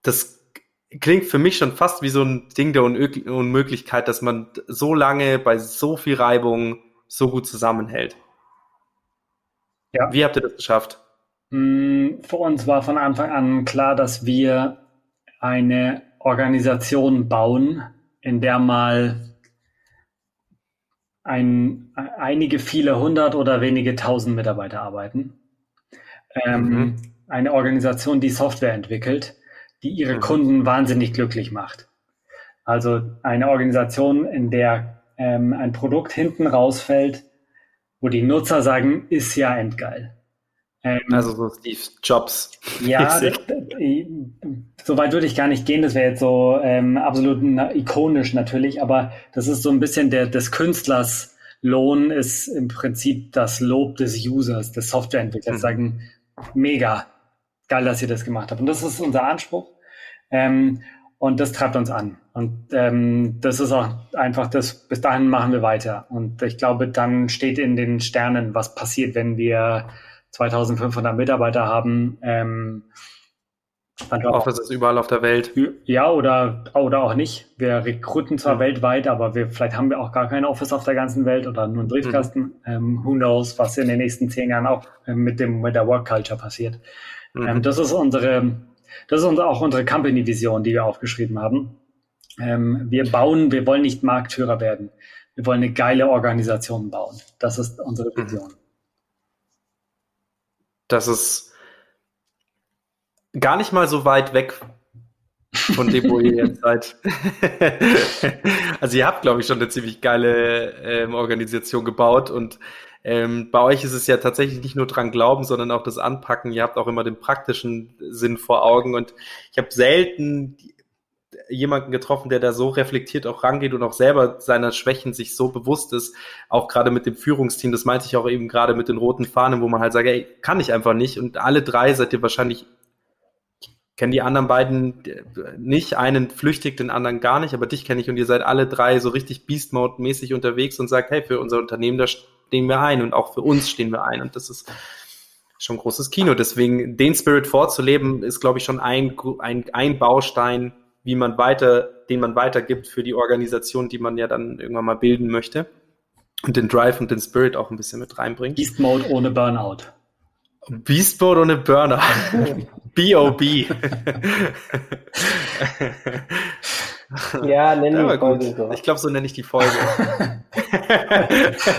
das klingt für mich schon fast wie so ein Ding der Unmöglichkeit, dass man so lange bei so viel Reibung so gut zusammenhält. Ja. Wie habt ihr das geschafft? Mm, für uns war von Anfang an klar, dass wir eine Organisation bauen, in der mal ein, einige viele hundert oder wenige tausend Mitarbeiter arbeiten. Ähm, mhm. Eine Organisation, die Software entwickelt, die ihre mhm. Kunden wahnsinnig glücklich macht. Also eine Organisation, in der ähm, ein Produkt hinten rausfällt, wo die Nutzer sagen, ist ja endgeil. Ähm, also so Steve Jobs. Ja, <laughs> so weit würde ich gar nicht gehen, das wäre jetzt so ähm, absolut ikonisch natürlich, aber das ist so ein bisschen der, des Künstlers Lohn ist im Prinzip das Lob des Users, des Softwareentwicklers, mhm. sagen, mega, geil, dass ihr das gemacht habt. Und das ist unser Anspruch. Ähm, und das treibt uns an. Und ähm, das ist auch einfach das, bis dahin machen wir weiter. Und ich glaube, dann steht in den Sternen, was passiert, wenn wir 2500 Mitarbeiter haben. Ähm, Offices überall auf der Welt. Ja, oder, oder auch nicht. Wir rekruten zwar ja. weltweit, aber wir, vielleicht haben wir auch gar kein Office auf der ganzen Welt oder nur einen Briefkasten. Mhm. Ähm, who knows, was in den nächsten zehn Jahren auch äh, mit, dem, mit der Work Culture passiert. Mhm. Ähm, das ist unsere, das ist auch unsere Company-Vision, die wir aufgeschrieben haben. Ähm, wir bauen, wir wollen nicht Marktführer werden. Wir wollen eine geile Organisation bauen. Das ist unsere mhm. Vision. Das ist gar nicht mal so weit weg von dem, wo ihr <laughs> jetzt seid. also ihr habt, glaube ich, schon eine ziemlich geile ähm, Organisation gebaut und ähm, bei euch ist es ja tatsächlich nicht nur dran glauben, sondern auch das Anpacken. Ihr habt auch immer den praktischen Sinn vor Augen. Und ich habe selten jemanden getroffen, der da so reflektiert auch rangeht und auch selber seiner Schwächen sich so bewusst ist, auch gerade mit dem Führungsteam, das meinte ich auch eben gerade mit den roten Fahnen, wo man halt sagt, ey, kann ich einfach nicht. Und alle drei seid ihr wahrscheinlich kenne die anderen beiden nicht, einen flüchtig, den anderen gar nicht, aber dich kenne ich. Und ihr seid alle drei so richtig Beast Mode mäßig unterwegs und sagt, hey, für unser Unternehmen da stehen wir ein und auch für uns stehen wir ein und das ist schon großes Kino. Deswegen den Spirit vorzuleben ist, glaube ich, schon ein, ein, ein Baustein, wie man weiter, den man weitergibt für die Organisation, die man ja dann irgendwann mal bilden möchte und den Drive und den Spirit auch ein bisschen mit reinbringt. Beast Mode ohne Burnout. Beast Mode ohne Burnout. <laughs> B.O.B. <laughs> <laughs> ja, <laughs> nennen wir Folge so. Ich glaube, so nenne ich die Folge. <laughs>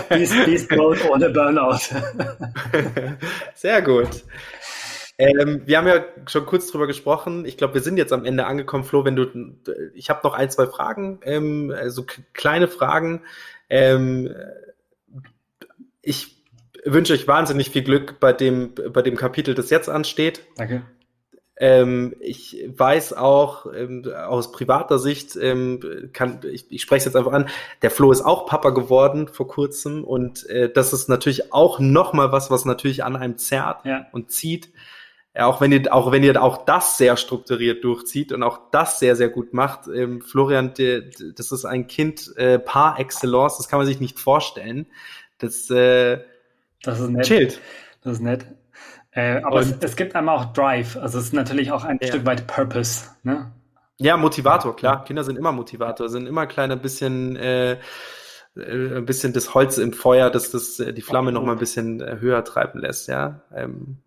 Beast, Beast Mode ohne Burnout. <laughs> Sehr gut. Ähm, wir haben ja schon kurz drüber gesprochen. Ich glaube, wir sind jetzt am Ende angekommen, Flo. Wenn du, ich habe noch ein, zwei Fragen, ähm, also kleine Fragen. Ähm, ich wünsche euch wahnsinnig viel Glück bei dem, bei dem Kapitel, das jetzt ansteht. Danke. Ähm, ich weiß auch ähm, aus privater Sicht, ähm, kann, ich, ich spreche es jetzt einfach an, der Flo ist auch Papa geworden vor kurzem und äh, das ist natürlich auch nochmal was, was natürlich an einem zerrt ja. und zieht. auch wenn ihr, auch wenn ihr auch das sehr strukturiert durchzieht und auch das sehr, sehr gut macht. Ähm, Florian, die, das ist ein Kind äh, par excellence, das kann man sich nicht vorstellen. Das, äh, das ist nett. chillt. Das ist nett. Äh, aber es, es, gibt einmal auch Drive, also es ist natürlich auch ein ja. Stück weit Purpose. Ne? Ja, Motivator, klar. Kinder sind immer Motivator, sind immer kleiner bisschen äh, äh, ein bisschen das Holz im Feuer, dass das äh, die Flamme noch mal ein bisschen äh, höher treiben lässt, ja. Ähm,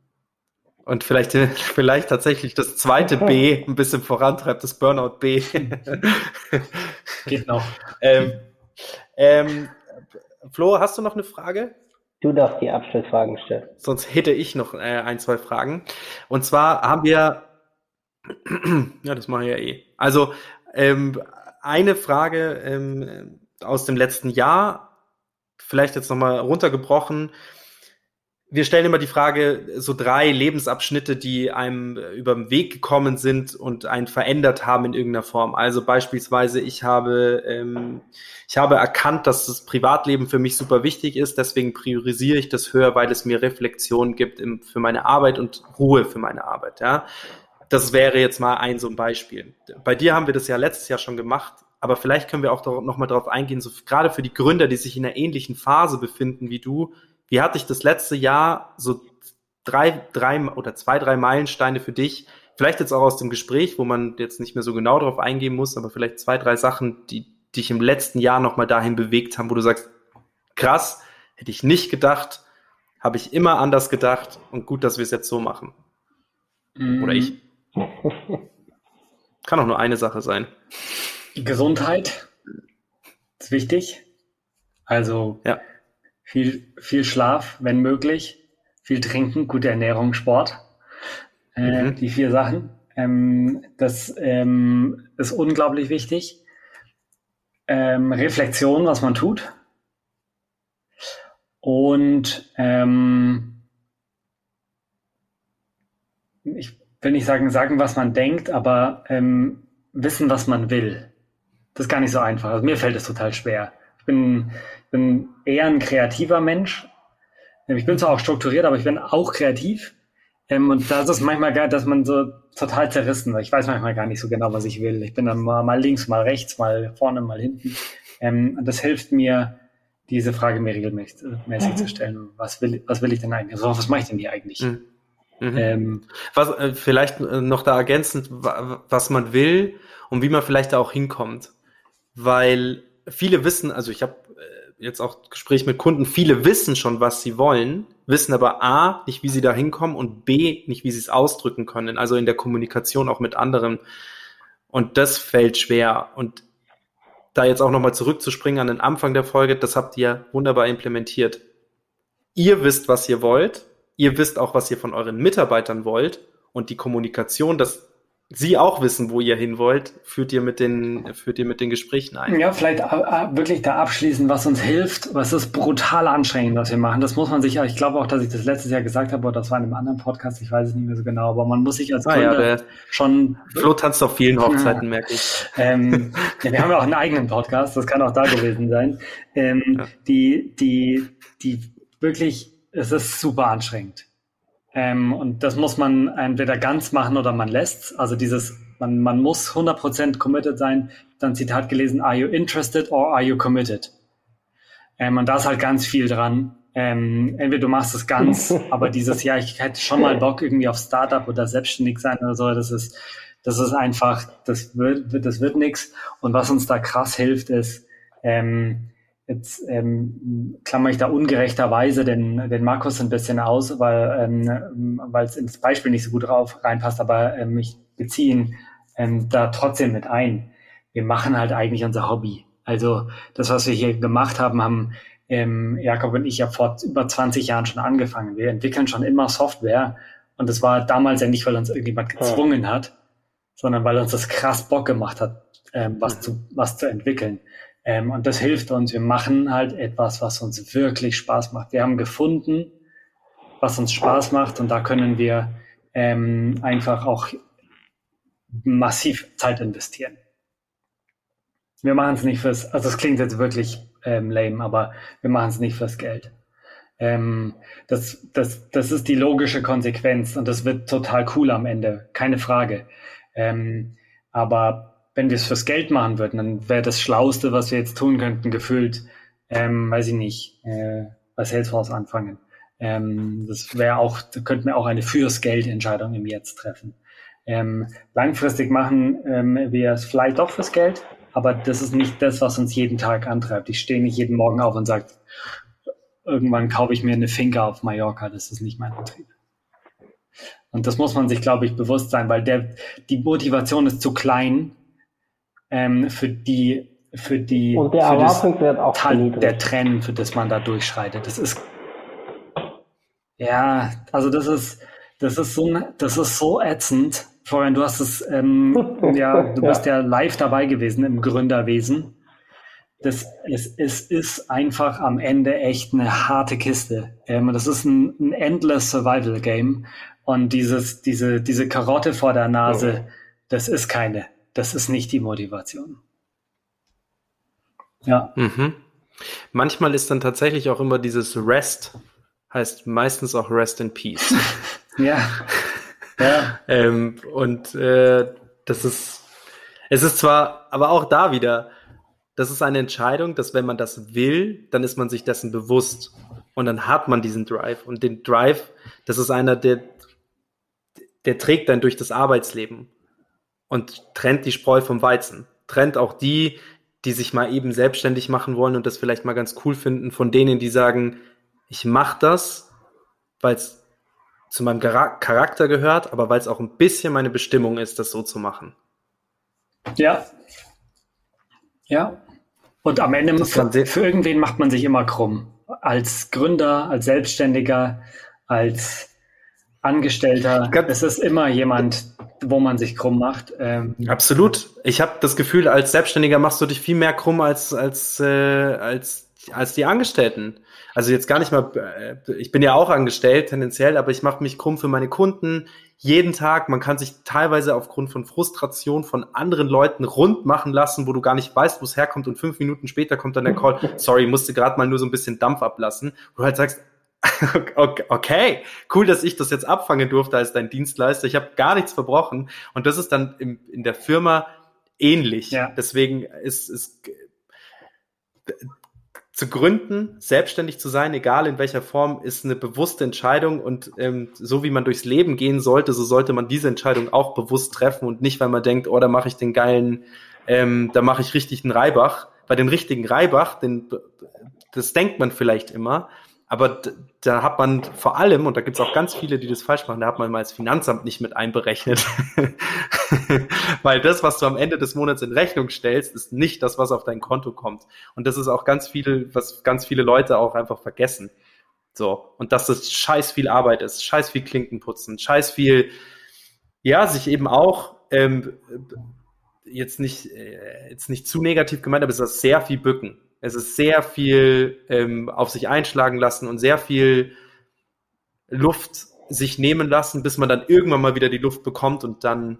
und vielleicht, <laughs> vielleicht tatsächlich das zweite B <laughs> ein bisschen vorantreibt, das Burnout B. Geht noch. <laughs> ähm, ähm, Flo, hast du noch eine Frage? Du darfst die Abschlussfragen stellen. Sonst hätte ich noch äh, ein, zwei Fragen. Und zwar haben wir, <clears throat> ja, das mache ich ja eh. Also ähm, eine Frage ähm, aus dem letzten Jahr, vielleicht jetzt nochmal runtergebrochen. Wir stellen immer die Frage, so drei Lebensabschnitte, die einem über den Weg gekommen sind und einen verändert haben in irgendeiner Form. Also beispielsweise, ich habe, ähm, ich habe erkannt, dass das Privatleben für mich super wichtig ist. Deswegen priorisiere ich das höher, weil es mir Reflexion gibt im, für meine Arbeit und Ruhe für meine Arbeit. Ja, das wäre jetzt mal ein so ein Beispiel. Bei dir haben wir das ja letztes Jahr schon gemacht aber vielleicht können wir auch noch mal darauf eingehen, so gerade für die Gründer, die sich in einer ähnlichen Phase befinden wie du. Wie hatte ich das letzte Jahr so drei, drei oder zwei, drei Meilensteine für dich? Vielleicht jetzt auch aus dem Gespräch, wo man jetzt nicht mehr so genau darauf eingehen muss, aber vielleicht zwei, drei Sachen, die dich im letzten Jahr noch mal dahin bewegt haben, wo du sagst, krass, hätte ich nicht gedacht, habe ich immer anders gedacht und gut, dass wir es jetzt so machen. Mm. Oder ich. Kann auch nur eine Sache sein. Gesundheit ist wichtig. Also ja. Viel, viel Schlaf, wenn möglich, viel trinken, gute Ernährung, Sport. Äh, mhm. Die vier Sachen. Ähm, das ähm, ist unglaublich wichtig. Ähm, Reflexion, was man tut. Und ähm, ich will nicht sagen, sagen, was man denkt, aber ähm, wissen, was man will. Das ist gar nicht so einfach. Also mir fällt es total schwer. Ich bin, bin eher ein kreativer Mensch. Ich bin zwar auch strukturiert, aber ich bin auch kreativ. Ähm, und da ist es manchmal geil, dass man so total zerrissen, weil ich weiß manchmal gar nicht so genau, was ich will. Ich bin dann mal, mal links, mal rechts, mal vorne, mal hinten. Ähm, und das hilft mir, diese Frage mir regelmäßig mhm. zu stellen. Was will, was will ich denn eigentlich? Also, was mache ich denn hier eigentlich? Mhm. Mhm. Ähm, was, äh, vielleicht äh, noch da ergänzend, was man will und wie man vielleicht da auch hinkommt weil viele wissen, also ich habe äh, jetzt auch Gespräch mit Kunden, viele wissen schon, was sie wollen, wissen aber A, nicht, wie sie da hinkommen und B, nicht, wie sie es ausdrücken können, also in der Kommunikation auch mit anderen. Und das fällt schwer. Und da jetzt auch nochmal zurückzuspringen an den Anfang der Folge, das habt ihr wunderbar implementiert. Ihr wisst, was ihr wollt. Ihr wisst auch, was ihr von euren Mitarbeitern wollt. Und die Kommunikation, das Sie auch wissen, wo ihr hin wollt, führt ihr mit den, führt ihr mit den Gesprächen ein. Ja, vielleicht äh, äh, wirklich da abschließen, was uns hilft, was ist brutal anstrengend, was wir machen. Das muss man sich, ich glaube auch, dass ich das letztes Jahr gesagt habe, oder das war in einem anderen Podcast, ich weiß es nicht mehr so genau, aber man muss sich als Gründer ah, ja, schon. Flo tanzt auf vielen Hochzeiten, ja. merke ich. Ähm, ja, wir haben ja auch einen eigenen Podcast, das kann auch da gewesen sein. Ähm. Die, die, die wirklich, es ist super anstrengend. Ähm, und das muss man entweder ganz machen oder man lässt Also dieses, man, man muss 100% committed sein. Dann Zitat gelesen, are you interested or are you committed? Ähm, und da ist halt ganz viel dran. Ähm, entweder du machst es ganz, <laughs> aber dieses Jahr, ich hätte schon mal Bock irgendwie auf Startup oder selbstständig sein oder so. Das ist, das ist einfach, das wird, das wird nix. Und was uns da krass hilft, ist, ähm, Jetzt ähm, klammer ich da ungerechterweise den, den Markus ein bisschen aus, weil ähm, es ins Beispiel nicht so gut drauf reinpasst, aber ähm, ich beziehe ihn ähm, da trotzdem mit ein. Wir machen halt eigentlich unser Hobby. Also das, was wir hier gemacht haben, haben ähm, Jakob und ich ja vor über 20 Jahren schon angefangen. Wir entwickeln schon immer Software und das war damals ja nicht, weil uns irgendjemand gezwungen hat, sondern weil uns das krass Bock gemacht hat, ähm, was, zu, was zu entwickeln. Ähm, und das hilft uns. Wir machen halt etwas, was uns wirklich Spaß macht. Wir haben gefunden, was uns Spaß macht und da können wir ähm, einfach auch massiv Zeit investieren. Wir machen es nicht fürs, also es klingt jetzt wirklich ähm, lame, aber wir machen es nicht fürs Geld. Ähm, das, das, das ist die logische Konsequenz und das wird total cool am Ende, keine Frage. Ähm, aber wenn wir es fürs Geld machen würden, dann wäre das Schlauste, was wir jetzt tun könnten, gefühlt, ähm, weiß ich nicht, äh, bei Salesforce anfangen. Ähm, das wäre auch, da könnten wir auch eine fürs Geld Entscheidung im Jetzt treffen. Ähm, langfristig machen ähm, wir es vielleicht doch fürs Geld, aber das ist nicht das, was uns jeden Tag antreibt. Ich stehe nicht jeden Morgen auf und sage, irgendwann kaufe ich mir eine Finca auf Mallorca. Das ist nicht mein Betrieb. Und das muss man sich, glaube ich, bewusst sein, weil der, die Motivation ist zu klein ähm, für die für die und der Erwartungswert auch Tal der Trennen, für das man da durchschreitet. Das ist ja, also das ist das ist so das ist so ätzend. Florian, du hast es ähm, <laughs> ja, du bist ja live dabei gewesen im Gründerwesen das, es, es ist einfach am Ende echt eine harte Kiste. Ähm, das ist ein, ein endless Survival Game. Und dieses, diese, diese Karotte vor der Nase, oh. das ist keine, das ist nicht die Motivation. Ja. Mhm. Manchmal ist dann tatsächlich auch immer dieses Rest, heißt meistens auch Rest in Peace. <laughs> ja. ja. ähm, und äh, das ist, es ist zwar, aber auch da wieder, das ist eine Entscheidung, dass wenn man das will, dann ist man sich dessen bewusst und dann hat man diesen Drive. Und den Drive, das ist einer, der, der trägt dann durch das Arbeitsleben und trennt die Spreu vom Weizen. Trennt auch die, die sich mal eben selbstständig machen wollen und das vielleicht mal ganz cool finden, von denen, die sagen, ich mache das, weil es zu meinem Charakter gehört, aber weil es auch ein bisschen meine Bestimmung ist, das so zu machen. Ja, ja. Und am Ende für, für irgendwen macht man sich immer krumm. Als Gründer, als Selbstständiger, als Angestellter. Glaub, es ist immer jemand, wo man sich krumm macht. Ähm, Absolut. Ich habe das Gefühl, als Selbstständiger machst du dich viel mehr krumm als als äh, als als die Angestellten. Also jetzt gar nicht mal. Äh, ich bin ja auch angestellt tendenziell, aber ich mache mich krumm für meine Kunden jeden Tag. Man kann sich teilweise aufgrund von Frustration von anderen Leuten rund machen lassen, wo du gar nicht weißt, wo es herkommt und fünf Minuten später kommt dann der Call, <laughs> sorry, musste gerade mal nur so ein bisschen Dampf ablassen. Wo du halt sagst, <laughs> okay, cool, dass ich das jetzt abfangen durfte als dein Dienstleister. Ich habe gar nichts verbrochen. Und das ist dann im, in der Firma ähnlich. Ja. Deswegen ist, ist zu gründen, selbstständig zu sein, egal in welcher Form, ist eine bewusste Entscheidung und ähm, so wie man durchs Leben gehen sollte, so sollte man diese Entscheidung auch bewusst treffen und nicht, weil man denkt, oh, da mache ich den geilen, ähm, da mache ich richtig einen Reibach. Bei den richtigen Reibach, den, das denkt man vielleicht immer, aber da hat man vor allem, und da gibt es auch ganz viele, die das falsch machen, da hat man mal das Finanzamt nicht mit einberechnet. <laughs> Weil das, was du am Ende des Monats in Rechnung stellst, ist nicht das, was auf dein Konto kommt. Und das ist auch ganz viel, was ganz viele Leute auch einfach vergessen. So. Und dass das scheiß viel Arbeit ist, scheiß viel Klinken putzen, scheiß viel, ja, sich eben auch, ähm, jetzt nicht, äh, jetzt nicht zu negativ gemeint, aber es ist sehr viel bücken. Es ist sehr viel ähm, auf sich einschlagen lassen und sehr viel Luft sich nehmen lassen, bis man dann irgendwann mal wieder die Luft bekommt und dann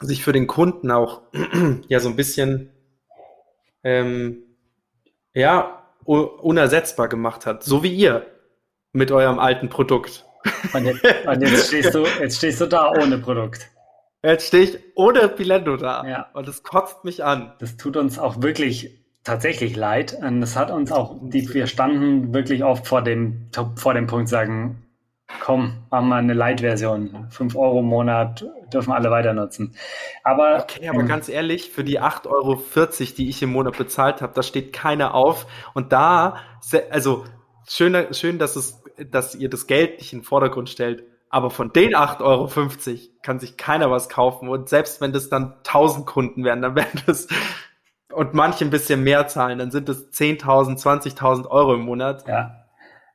sich für den Kunden auch <clears throat> ja so ein bisschen ähm, ja unersetzbar gemacht hat, so wie ihr mit eurem alten Produkt. Und jetzt, und jetzt, stehst, du, jetzt stehst du da ohne Produkt. Jetzt stehe ich ohne Pilendo da. Ja. Und es kotzt mich an. Das tut uns auch wirklich tatsächlich leid. Und es hat uns auch, die, wir standen wirklich oft vor dem, vor dem Punkt sagen, komm, machen wir eine Light-Version. 5 Euro im Monat dürfen alle weiter nutzen. Aber, okay, aber ähm, ganz ehrlich, für die 8,40 Euro, die ich im Monat bezahlt habe, da steht keiner auf. Und da, also schön, schön dass, es, dass ihr das Geld nicht in den Vordergrund stellt. Aber von den 8,50 Euro kann sich keiner was kaufen. Und selbst wenn das dann 1000 Kunden wären, dann <laughs> wären das und manche ein bisschen mehr zahlen, dann sind es 10.000, 20.000 Euro im Monat. Ja.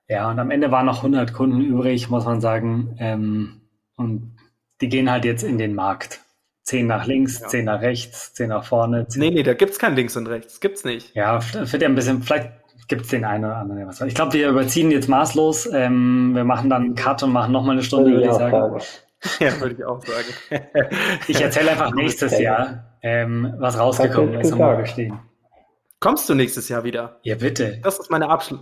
Ja, und am Ende waren noch 100 Kunden übrig, muss man sagen. Ähm, und die gehen halt jetzt in den Markt. Zehn nach links, ja. zehn nach rechts, zehn nach vorne. Zehn nee, nee, da gibt's kein links und rechts. Gibt's nicht. Ja, wird ja ein bisschen, vielleicht gibt's den einen oder anderen. Ich glaube, wir überziehen jetzt maßlos. Ähm, wir machen dann einen Cut und machen nochmal eine Stunde, würde ich sagen. <laughs> Ja, würde ich auch sagen. <laughs> ich erzähle einfach <laughs> nächstes Jahr, ähm, was rausgekommen ist und wo wir stehen. Kommst du nächstes Jahr wieder? Ja, bitte. Das ist meine Abschluss.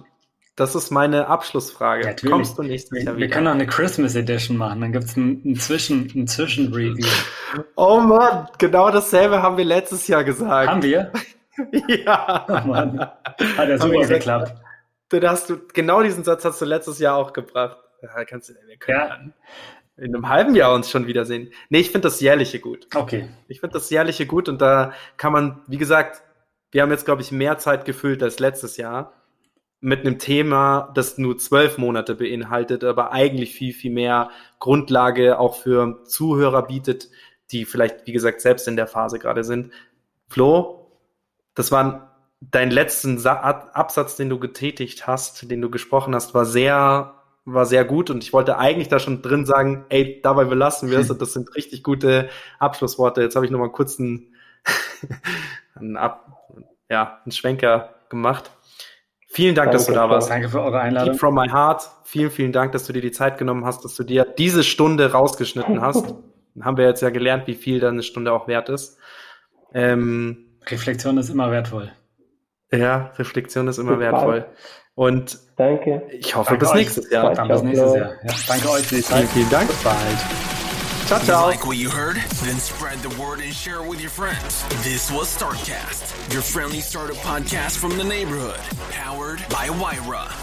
Das ist meine Abschlussfrage. Ja, Kommst du nächstes Jahr wieder? Wir können auch eine Christmas Edition machen. Dann gibt es ein, ein, Zwischen, ein Zwischenreview. Oh Mann, genau dasselbe haben wir letztes Jahr gesagt. Haben wir? ja. Oh Mann. Hat ja super geklappt. Du, hast du, genau diesen Satz hast du letztes Jahr auch gebracht. Ja, kannst du, wir können ja. In einem halben Jahr uns schon wiedersehen. Nee, ich finde das Jährliche gut. Okay. Ich finde das Jährliche gut und da kann man, wie gesagt, wir haben jetzt, glaube ich, mehr Zeit gefüllt als letztes Jahr mit einem Thema, das nur zwölf Monate beinhaltet, aber eigentlich viel, viel mehr Grundlage auch für Zuhörer bietet, die vielleicht, wie gesagt, selbst in der Phase gerade sind. Flo, das war dein letzten Sa Absatz, den du getätigt hast, den du gesprochen hast, war sehr, war sehr gut und ich wollte eigentlich da schon drin sagen, ey, dabei belassen wir es und das sind richtig gute Abschlussworte. Jetzt habe ich nochmal kurz einen, <laughs> einen, Ab, ja, einen Schwenker gemacht. Vielen Dank, Danke, dass du da warst. Danke für eure Einladung. Deep from my heart. Vielen, vielen Dank, dass du dir die Zeit genommen hast, dass du dir diese Stunde rausgeschnitten hast. <laughs> Dann haben wir jetzt ja gelernt, wie viel dann eine Stunde auch wert ist. Ähm, Reflexion ist immer wertvoll. Ja, Reflexion ist immer Super. wertvoll. Und danke. ich hoffe, danke bis euch. nächstes Jahr. Dann bis nächstes Jahr. Ja, danke euch für die Zeit. Vielen, vielen Dank. Bis bald. Ciao, ciao. Like what you heard? Then spread the word and share it with your friends. This was Startcast, your friendly startup podcast from the neighborhood, powered by Wyra.